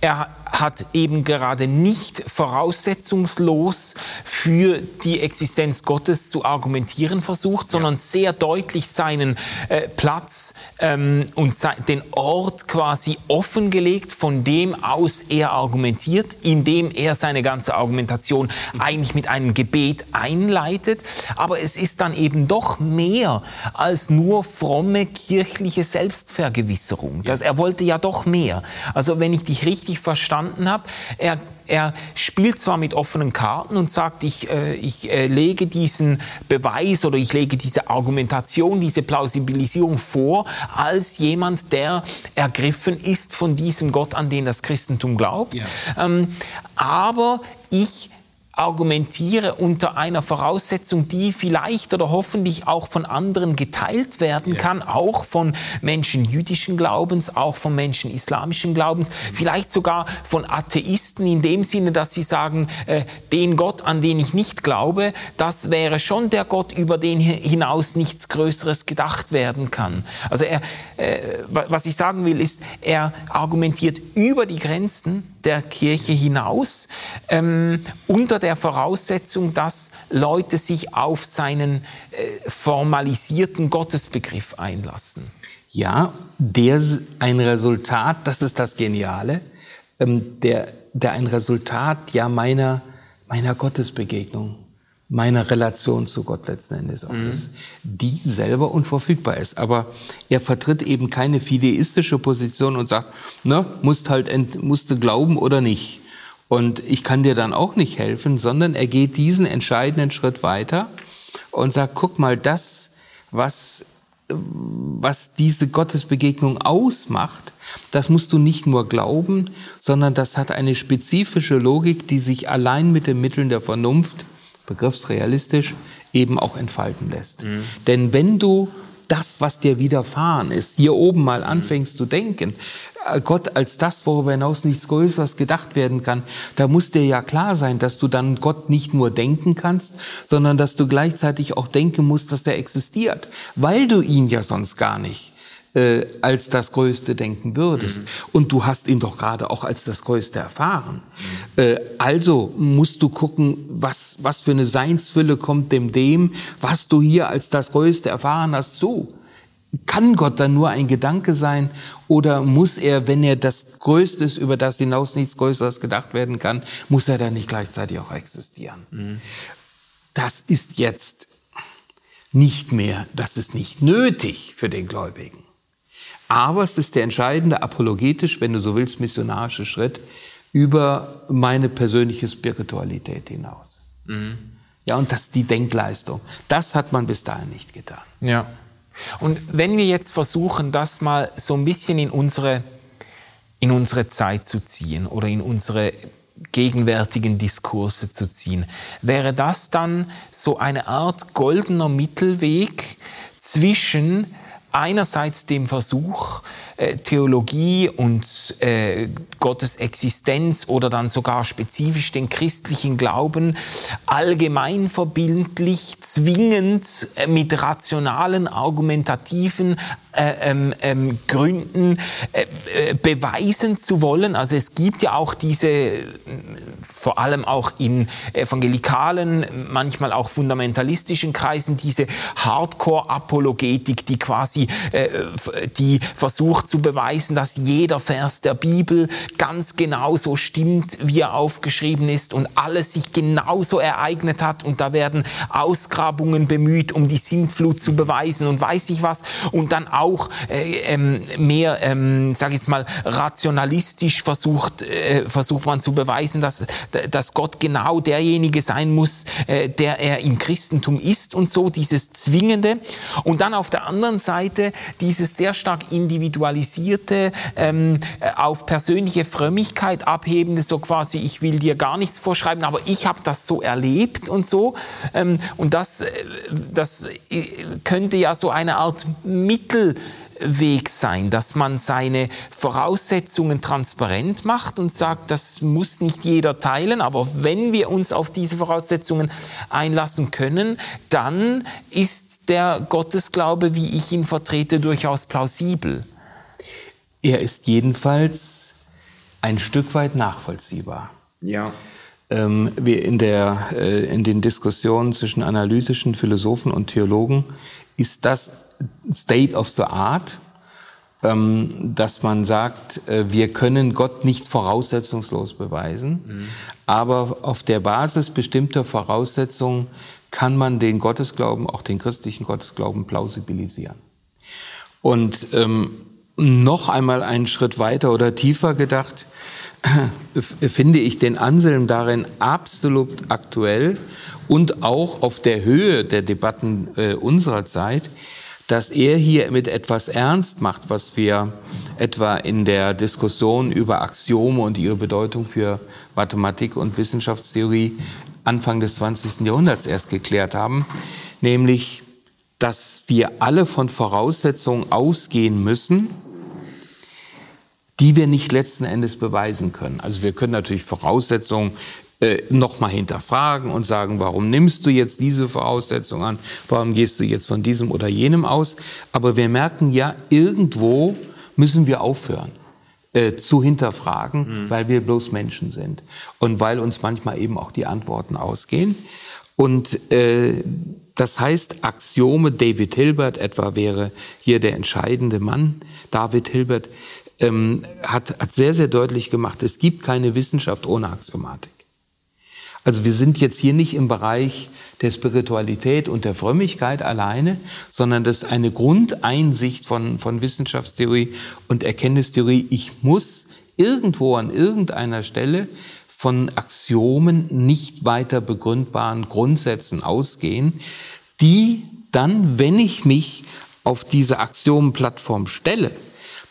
er hat eben gerade nicht voraussetzungslos für die Existenz Gottes zu argumentieren versucht, sondern sehr deutlich seinen äh, Platz ähm, und den Ort quasi offengelegt, von dem aus er argumentiert, indem er seine ganze Argumentation eigentlich mit einem Gebet einleitet. Aber es ist dann eben doch mehr als nur fromme kirchliche Selbstvergewisserung. Das, er wollte ja doch mehr. Also wenn ich richtig verstanden habe, er er spielt zwar mit offenen Karten und sagt, ich, äh, ich äh, lege diesen Beweis oder ich lege diese Argumentation, diese Plausibilisierung vor, als jemand, der ergriffen ist von diesem Gott, an den das Christentum glaubt. Ja. Ähm, aber ich argumentiere unter einer Voraussetzung, die vielleicht oder hoffentlich auch von anderen geteilt werden kann, ja. auch von Menschen jüdischen Glaubens, auch von Menschen islamischen Glaubens, mhm. vielleicht sogar von Atheisten in dem Sinne, dass sie sagen, äh, den Gott, an den ich nicht glaube, das wäre schon der Gott, über den hinaus nichts Größeres gedacht werden kann. Also er, äh, was ich sagen will, ist, er argumentiert über die Grenzen der Kirche hinaus, ähm, unter der Voraussetzung, dass Leute sich auf seinen äh, formalisierten Gottesbegriff einlassen. Ja, der ein Resultat, das ist das Geniale, ähm, der, der ein Resultat ja meiner, meiner Gottesbegegnung meiner Relation zu Gott letzten Endes auch mhm. ist, die selber unverfügbar ist. Aber er vertritt eben keine fideistische Position und sagt, ne, musst halt, ent, musst du glauben oder nicht. Und ich kann dir dann auch nicht helfen, sondern er geht diesen entscheidenden Schritt weiter und sagt, guck mal, das, was was diese Gottesbegegnung ausmacht, das musst du nicht nur glauben, sondern das hat eine spezifische Logik, die sich allein mit den Mitteln der Vernunft, begriffsrealistisch, eben auch entfalten lässt. Mhm. Denn wenn du das, was dir widerfahren ist, hier oben mal anfängst zu denken, äh, Gott als das, worüber hinaus nichts Größeres gedacht werden kann, da muss dir ja klar sein, dass du dann Gott nicht nur denken kannst, sondern dass du gleichzeitig auch denken musst, dass er existiert, weil du ihn ja sonst gar nicht äh, als das Größte denken würdest. Mhm. Und du hast ihn doch gerade auch als das Größte erfahren. Mhm. Äh, also musst du gucken, was, was für eine Seinsfülle kommt dem dem, was du hier als das Größte erfahren hast, zu. Kann Gott dann nur ein Gedanke sein oder muss er, wenn er das Größte ist, über das hinaus nichts Größeres gedacht werden kann, muss er dann nicht gleichzeitig auch existieren? Mhm. Das ist jetzt nicht mehr, das ist nicht nötig für den Gläubigen. Aber es ist der entscheidende apologetisch, wenn du so willst, missionarische Schritt über meine persönliche Spiritualität hinaus. Mhm. Ja, und das die Denkleistung. Das hat man bis dahin nicht getan. Ja. Und wenn wir jetzt versuchen, das mal so ein bisschen in unsere, in unsere Zeit zu ziehen oder in unsere gegenwärtigen Diskurse zu ziehen, wäre das dann so eine Art goldener Mittelweg zwischen einerseits dem Versuch, äh, Theologie und äh, Gottes Existenz oder dann sogar spezifisch den christlichen Glauben allgemein verbindlich, zwingend äh, mit rationalen, argumentativen äh, ähm, ähm, Gründen beweisen zu wollen. Also es gibt ja auch diese, vor allem auch in evangelikalen, manchmal auch fundamentalistischen Kreisen, diese Hardcore-Apologetik, die quasi, die versucht zu beweisen, dass jeder Vers der Bibel ganz genau so stimmt, wie er aufgeschrieben ist und alles sich genauso ereignet hat. Und da werden Ausgrabungen bemüht, um die Sintflut zu beweisen und weiß ich was. Und dann auch äh, ähm, mehr, ähm, sage ich jetzt mal, rationalistisch versucht, äh, versucht man zu beweisen, dass, dass Gott genau derjenige sein muss, äh, der er im Christentum ist und so, dieses Zwingende. Und dann auf der anderen Seite dieses sehr stark individualisierte ähm, äh, auf persönliche Frömmigkeit abhebende, so quasi, ich will dir gar nichts vorschreiben, aber ich habe das so erlebt und so. Ähm, und das, äh, das äh, könnte ja so eine Art Mittel Weg sein, dass man seine Voraussetzungen transparent macht und sagt, das muss nicht jeder teilen, aber wenn wir uns auf diese Voraussetzungen einlassen können, dann ist der Gottesglaube, wie ich ihn vertrete, durchaus plausibel. Er ist jedenfalls ein Stück weit nachvollziehbar. Ja. Ähm, wir in, der, äh, in den Diskussionen zwischen analytischen Philosophen und Theologen ist das State of the Art, ähm, dass man sagt, äh, wir können Gott nicht voraussetzungslos beweisen, mhm. aber auf der Basis bestimmter Voraussetzungen kann man den Gottesglauben, auch den christlichen Gottesglauben plausibilisieren. Und ähm, noch einmal einen Schritt weiter oder tiefer gedacht, finde ich den Anselm darin absolut aktuell und auch auf der Höhe der Debatten äh, unserer Zeit, dass er hier mit etwas ernst macht, was wir etwa in der Diskussion über Axiome und ihre Bedeutung für Mathematik und Wissenschaftstheorie Anfang des 20. Jahrhunderts erst geklärt haben, nämlich, dass wir alle von Voraussetzungen ausgehen müssen, die wir nicht letzten Endes beweisen können. Also wir können natürlich Voraussetzungen äh, nochmal hinterfragen und sagen, warum nimmst du jetzt diese Voraussetzung an? Warum gehst du jetzt von diesem oder jenem aus? Aber wir merken ja, irgendwo müssen wir aufhören. Äh, zu hinterfragen, mhm. weil wir bloß Menschen sind und weil uns manchmal eben auch die Antworten ausgehen. Und äh, das heißt, Axiome David Hilbert etwa wäre hier der entscheidende Mann. David Hilbert ähm, hat, hat sehr, sehr deutlich gemacht, es gibt keine Wissenschaft ohne Axiomatik. Also wir sind jetzt hier nicht im Bereich der Spiritualität und der Frömmigkeit alleine, sondern das ist eine Grundeinsicht von, von Wissenschaftstheorie und Erkenntnistheorie. Ich muss irgendwo an irgendeiner Stelle von Axiomen nicht weiter begründbaren Grundsätzen ausgehen, die dann, wenn ich mich auf diese Axiomenplattform stelle,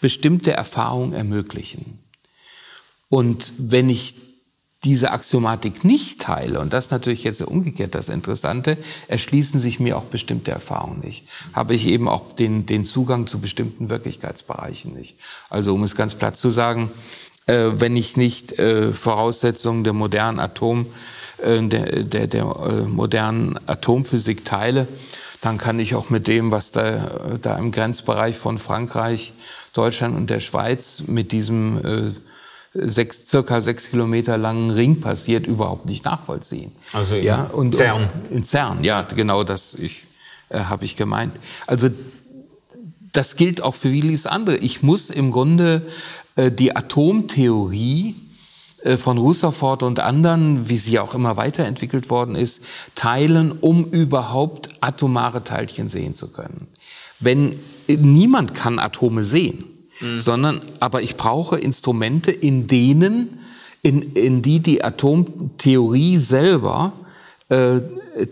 bestimmte Erfahrungen ermöglichen. Und wenn ich diese Axiomatik nicht teile, und das ist natürlich jetzt umgekehrt das Interessante, erschließen sich mir auch bestimmte Erfahrungen nicht. Habe ich eben auch den, den Zugang zu bestimmten Wirklichkeitsbereichen nicht. Also um es ganz platt zu sagen, äh, wenn ich nicht äh, Voraussetzungen der modernen Atom, äh, der, der, der äh, modernen Atomphysik teile, dann kann ich auch mit dem, was da, da im Grenzbereich von Frankreich, Deutschland und der Schweiz mit diesem äh, sechs, circa sechs Kilometer langen Ring passiert, überhaupt nicht nachvollziehen. Also in ja, und, CERN. In CERN, ja, genau das ich, äh, habe ich gemeint. Also das gilt auch für vieles andere. Ich muss im Grunde äh, die Atomtheorie äh, von Rutherford und anderen, wie sie auch immer weiterentwickelt worden ist, teilen, um überhaupt atomare Teilchen sehen zu können. Wenn äh, niemand kann Atome sehen, mhm. sondern aber ich brauche Instrumente, in denen, in, in die die Atomtheorie selber äh,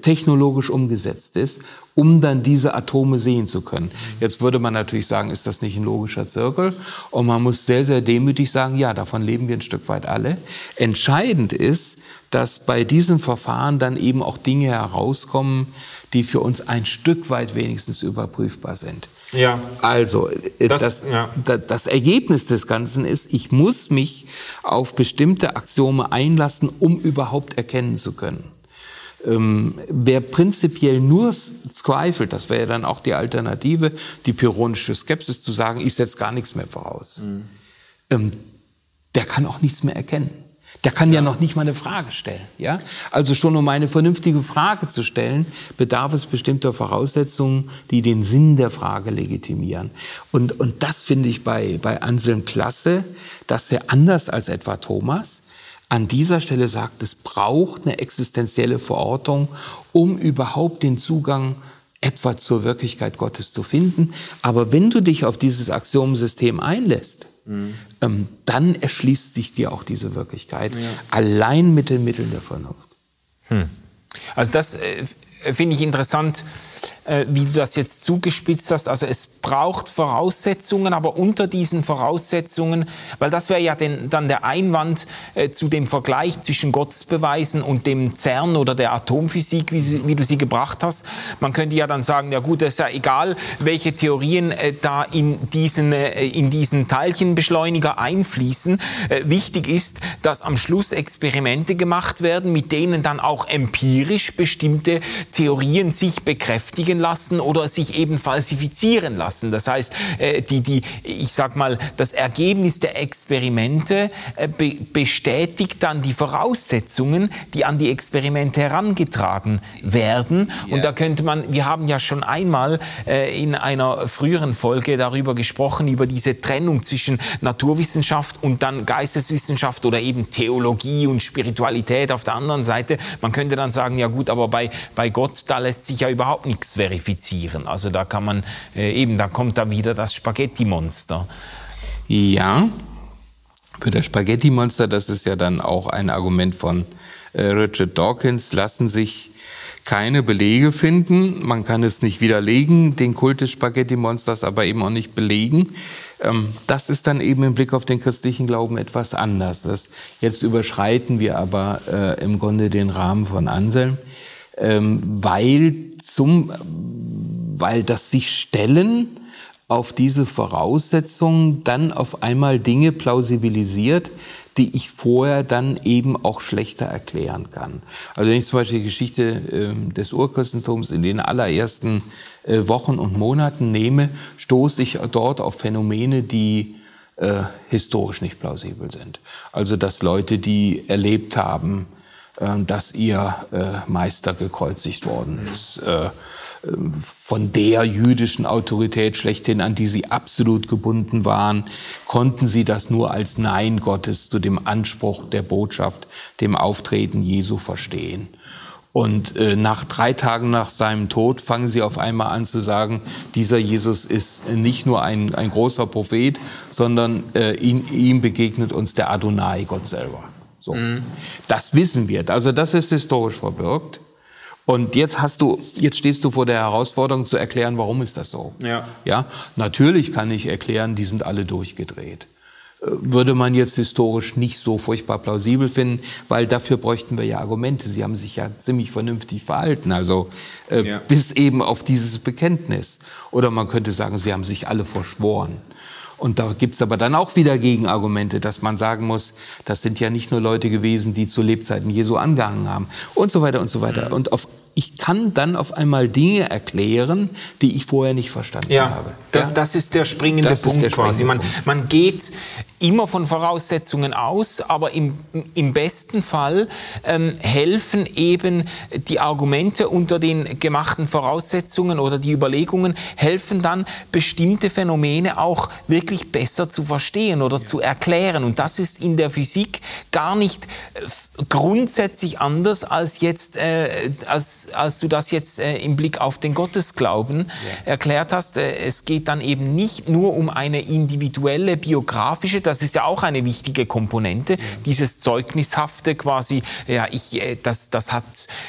technologisch umgesetzt ist, um dann diese Atome sehen zu können. Jetzt würde man natürlich sagen, ist das nicht ein logischer Zirkel? Und man muss sehr, sehr demütig sagen, ja, davon leben wir ein Stück weit alle. Entscheidend ist, dass bei diesen Verfahren dann eben auch Dinge herauskommen, die für uns ein Stück weit wenigstens überprüfbar sind. Ja. Also, äh, das, das, ja. das, Ergebnis des Ganzen ist, ich muss mich auf bestimmte Axiome einlassen, um überhaupt erkennen zu können. Ähm, wer prinzipiell nur zweifelt, das wäre ja dann auch die Alternative, die pyrrhonische Skepsis zu sagen, ich setze gar nichts mehr voraus, mhm. ähm, der kann auch nichts mehr erkennen. Der kann ja. ja noch nicht mal eine Frage stellen. Ja? Also schon um eine vernünftige Frage zu stellen, bedarf es bestimmter Voraussetzungen, die den Sinn der Frage legitimieren. Und, und das finde ich bei, bei Anselm klasse, dass er anders als etwa Thomas an dieser Stelle sagt, es braucht eine existenzielle Verortung, um überhaupt den Zugang etwa zur Wirklichkeit Gottes zu finden. Aber wenn du dich auf dieses Axiomensystem einlässt, mhm. ähm, dann erschließt sich dir auch diese Wirklichkeit ja. allein mit den Mitteln der Vernunft. Hm. Also das äh, finde ich interessant äh, wie du das jetzt zugespitzt hast. Also es braucht Voraussetzungen, aber unter diesen Voraussetzungen, weil das wäre ja den, dann der Einwand äh, zu dem Vergleich zwischen Gottesbeweisen und dem CERN oder der Atomphysik, wie, sie, wie, du sie gebracht hast. Man könnte ja dann sagen, ja gut, es ist ja egal, welche Theorien äh, da in diesen, äh, in diesen Teilchenbeschleuniger einfließen. Äh, wichtig ist, dass am Schluss Experimente gemacht werden, mit denen dann auch empirisch bestimmte Theorien sich bekräftigen lassen oder sich eben falsifizieren lassen. Das heißt, äh, die, die, ich sag mal, das Ergebnis der Experimente äh, bestätigt dann die Voraussetzungen, die an die Experimente herangetragen werden. Und da könnte man, wir haben ja schon einmal äh, in einer früheren Folge darüber gesprochen, über diese Trennung zwischen Naturwissenschaft und dann Geisteswissenschaft oder eben Theologie und Spiritualität auf der anderen Seite. Man könnte dann sagen, ja gut, aber bei, bei Gott, da lässt sich ja überhaupt nichts verifizieren verifizieren. Also da kann man äh, eben, da kommt da wieder das Spaghetti-Monster. Ja, für das Spaghetti-Monster, das ist ja dann auch ein Argument von äh, Richard Dawkins, lassen sich keine Belege finden. Man kann es nicht widerlegen, den Kult des Spaghetti-Monsters aber eben auch nicht belegen. Ähm, das ist dann eben im Blick auf den christlichen Glauben etwas anders. Das, jetzt überschreiten wir aber äh, im Grunde den Rahmen von Anselm ähm, weil zum, weil das sich stellen auf diese Voraussetzungen dann auf einmal Dinge plausibilisiert, die ich vorher dann eben auch schlechter erklären kann. Also wenn ich zum Beispiel die Geschichte äh, des Urchristentums in den allerersten äh, Wochen und Monaten nehme, stoße ich dort auf Phänomene, die äh, historisch nicht plausibel sind. Also dass Leute, die erlebt haben, dass ihr äh, Meister gekreuzigt worden ist. Äh, von der jüdischen Autorität schlechthin, an die sie absolut gebunden waren, konnten sie das nur als Nein Gottes zu dem Anspruch der Botschaft, dem Auftreten Jesu verstehen. Und äh, nach drei Tagen nach seinem Tod fangen sie auf einmal an zu sagen, dieser Jesus ist nicht nur ein, ein großer Prophet, sondern äh, ihm, ihm begegnet uns der Adonai, Gott selber. So. Mhm. Das wissen wir. Also das ist historisch verbirgt. Und jetzt hast du, jetzt stehst du vor der Herausforderung zu erklären, warum ist das so? Ja. Ja, natürlich kann ich erklären, die sind alle durchgedreht. Äh, Würde man jetzt historisch nicht so furchtbar plausibel finden, weil dafür bräuchten wir ja Argumente. Sie haben sich ja ziemlich vernünftig verhalten, also äh, Ja. bis eben auf dieses Bekenntnis. Oder man könnte sagen, sie haben sich alle verschworen. Und da gibt's aber dann auch wieder Gegenargumente, dass man sagen muss, das sind ja nicht nur Leute gewesen, die zu Lebzeiten Jesu angehangen haben und so weiter und so weiter. Und auf, ich kann dann auf einmal Dinge erklären, die ich vorher nicht verstanden Ja, habe. das, Ja? das ist der springende Das Punkt der springende quasi. Man, Punkt. man geht immer von Voraussetzungen aus, aber im, im besten Fall ähm, helfen eben die Argumente unter den gemachten Voraussetzungen oder die Überlegungen, helfen dann bestimmte Phänomene auch wirklich besser zu verstehen oder zu erklären. Und das ist in der Physik gar nicht äh, grundsätzlich anders als jetzt, äh, als, als du das jetzt äh, im Blick auf den Gottesglauben erklärt hast. Äh, es geht dann eben nicht nur um eine individuelle biografische, das ist ja auch eine wichtige Komponente, dieses Zeugnishafte quasi, ja, ich, äh, das, das, hat,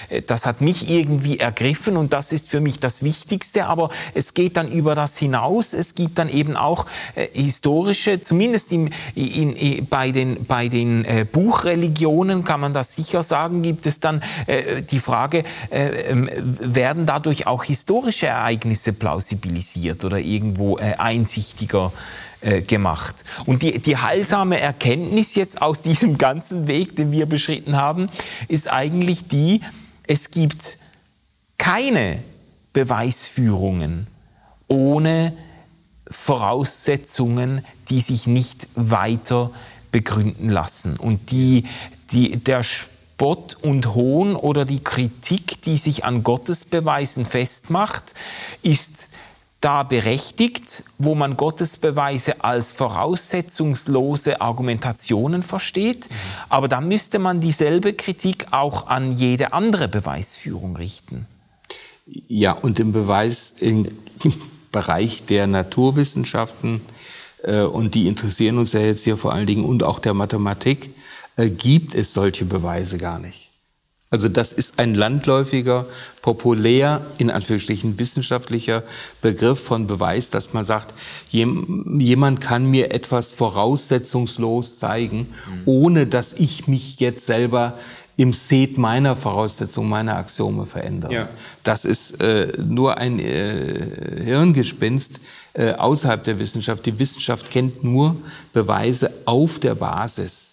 äh, das hat mich irgendwie ergriffen und das ist für mich das Wichtigste, aber es geht dann über das hinaus, es gibt dann eben auch äh, historische, zumindest im, in, in, bei den, bei den äh, Buchreligionen kann man das sicher sagen, gibt es dann die Frage, äh, ähm, werden dadurch auch historische Ereignisse plausibilisiert oder irgendwo äh, einsichtiger äh, gemacht. Und die, die heilsame Erkenntnis jetzt aus diesem ganzen Weg, den wir beschritten haben, ist eigentlich die, es gibt keine Beweisführungen ohne Voraussetzungen, die sich nicht weiter begründen lassen. Und die, die, der Spott und Hohn oder die Kritik, die sich an Gottes Beweisen festmacht, ist da berechtigt, wo man Gottes Beweise als voraussetzungslose Argumentationen versteht. Aber da müsste man dieselbe Kritik auch an jede andere Beweisführung richten. Ja, und im Beweis im Bereich der Naturwissenschaften, äh, und die interessieren uns ja jetzt hier vor allen Dingen, und auch der Mathematik, gibt es solche Beweise gar nicht. Also das ist ein landläufiger, populär, in Anführungsstrichen wissenschaftlicher Begriff von Beweis, dass man sagt, jem- jemand kann mir etwas voraussetzungslos zeigen, ohne dass ich mich jetzt selber im Set meiner Voraussetzungen, meiner Axiome verändere. Ja. Das ist äh, nur ein äh, Hirngespinst äh, außerhalb der Wissenschaft. Die Wissenschaft kennt nur Beweise auf der Basis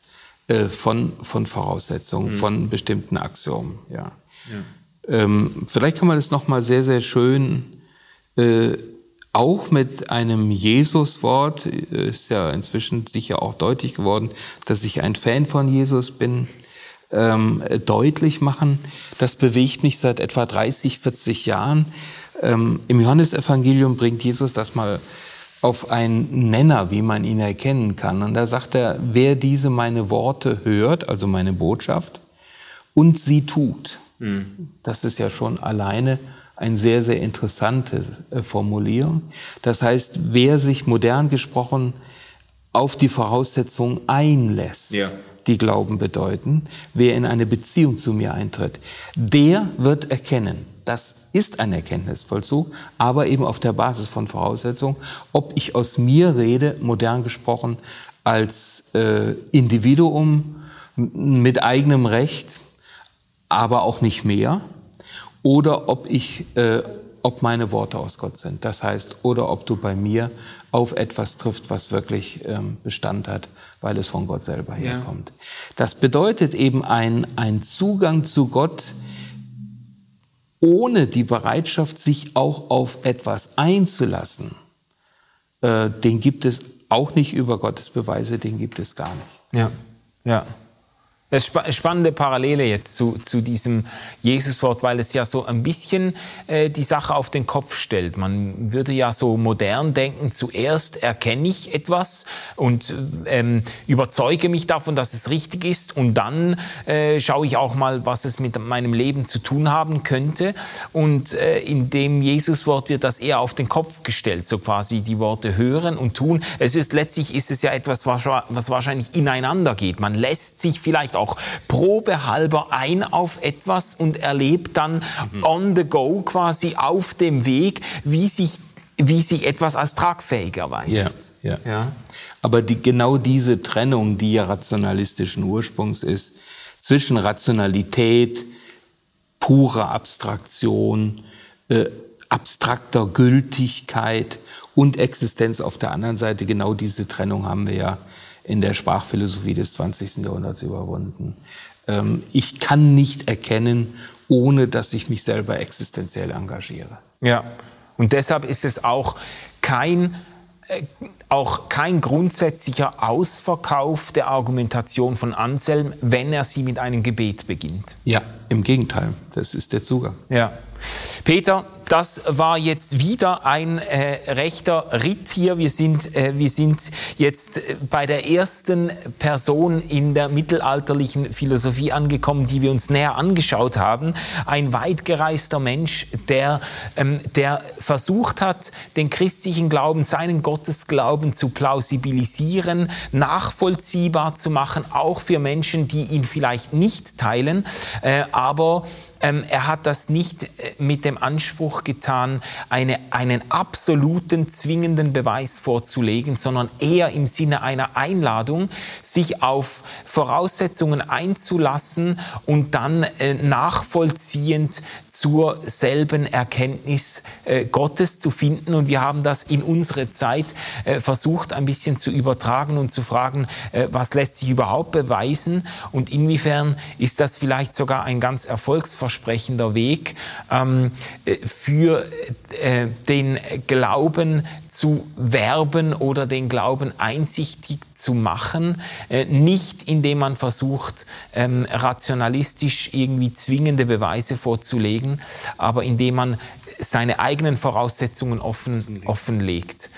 äh, von, von Voraussetzungen, von bestimmten Axiomen. Ja. Ähm, vielleicht kann man das nochmal sehr, sehr schön äh, auch mit einem Jesuswort, äh, ist ja inzwischen sicher auch deutlich geworden, dass ich ein Fan von Jesus bin, ähm, äh, deutlich machen. Das bewegt mich seit etwa 30, 40 Jahren. Ähm, Im Johannesevangelium bringt Jesus das mal auf einen Nenner, wie man ihn erkennen kann. Und da sagt er, wer diese meine Worte hört, also meine Botschaft, und sie tut. Das ist ja schon alleine eine sehr, sehr interessante äh, Formulierung. Das heißt, wer sich modern gesprochen auf die Voraussetzungen einlässt, Ja. die Glauben bedeuten, wer in eine Beziehung zu mir eintritt, der wird erkennen, das ist ein Erkenntnisvollzug, aber eben auf der Basis von Voraussetzungen, ob ich aus mir rede, modern gesprochen, als äh, Individuum mit eigenem Recht, aber auch nicht mehr, oder ob ich, äh, ob meine Worte aus Gott sind. Das heißt, oder ob du bei mir auf etwas trifft, was wirklich ähm, Bestand hat, weil es von Gott selber herkommt. Das bedeutet eben ein, ein Zugang zu Gott ohne die Bereitschaft, sich auch auf etwas einzulassen. Äh, den gibt es auch nicht über Gottes Beweise, den gibt es gar nicht. Ja, ja. Das ist spa- spannende Parallele jetzt zu, zu diesem Jesuswort, weil es ja so ein bisschen äh, die Sache auf den Kopf stellt. Man würde ja so modern denken, zuerst erkenne ich etwas und ähm, überzeuge mich davon, dass es richtig ist und dann äh, schaue ich auch mal, was es mit meinem Leben zu tun haben könnte. Und äh, in dem Jesuswort wird das eher auf den Kopf gestellt, so quasi die Worte hören und tun. Es ist letztlich ist es ja etwas, was was wahrscheinlich ineinander geht. Man lässt sich vielleicht auch probehalber ein auf etwas und erlebt dann mhm. on the go quasi auf dem Weg, wie sich, wie sich etwas als tragfähig erweist. Ja, ja. ja. Aber die, genau diese Trennung, die ja rationalistischen Ursprungs ist, zwischen Rationalität, purer Abstraktion, äh, abstrakter Gültigkeit und Existenz auf der anderen Seite, genau diese Trennung haben wir ja in der Sprachphilosophie des 20. Jahrhunderts überwunden. Ähm, ich kann nicht erkennen, ohne dass ich mich selber existenziell engagiere. Ja, und deshalb ist es auch kein äh, auch kein grundsätzlicher Ausverkauf der Argumentation von Anselm, wenn er sie mit einem Gebet beginnt. Ja, im Gegenteil, das ist der Zugang. Ja. Peter, das war jetzt wieder ein äh, rechter Ritt hier. Wir sind, äh, wir sind jetzt äh, bei der ersten Person in der mittelalterlichen Philosophie angekommen, die wir uns näher angeschaut haben. Ein weitgereister Mensch, der, ähm, der versucht hat, den christlichen Glauben, seinen Gottesglauben zu plausibilisieren, nachvollziehbar zu machen, auch für Menschen, die ihn vielleicht nicht teilen, äh, aber ähm, er hat das nicht äh, mit dem Anspruch getan, eine, einen absoluten zwingenden Beweis vorzulegen, sondern eher im Sinne einer Einladung, sich auf Voraussetzungen einzulassen und dann äh, nachvollziehend zur selben Erkenntnis äh, Gottes zu finden. Und wir haben das in unsere Zeit äh, versucht, ein bisschen zu übertragen und zu fragen, äh, was lässt sich überhaupt beweisen und inwiefern ist das vielleicht sogar ein ganz erfolgsversprechender Weg ähm, äh, für äh, den Glauben zu werben oder den Glauben einsichtig zu machen, äh, nicht indem man versucht, ähm, rationalistisch irgendwie zwingende Beweise vorzulegen, aber indem man seine eigenen Voraussetzungen offen, offenlegt.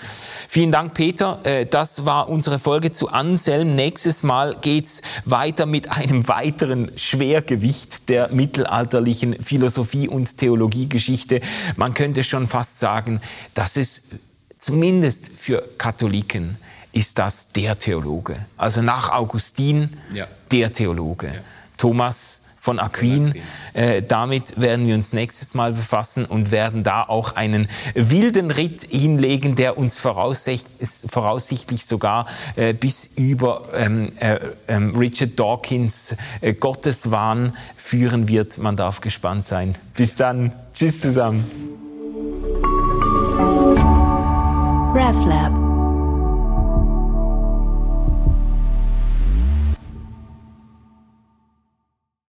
Vielen Dank, Peter. Äh, das war unsere Folge zu Anselm. Nächstes Mal geht's weiter mit einem weiteren Schwergewicht der mittelalterlichen Philosophie und Theologiegeschichte. Man könnte schon fast sagen, dass es zumindest für Katholiken ist das der Theologe. Also nach Augustin ja. der Theologe. Ja. Thomas von Aquin. Äh, damit werden wir uns nächstes Mal befassen und werden da auch einen wilden Ritt hinlegen, der uns voraussichtlich sogar äh, bis über ähm, äh, ähm, Richard Dawkins äh, Gotteswahn führen wird. Man darf gespannt sein. Bis dann. Tschüss zusammen. RefLab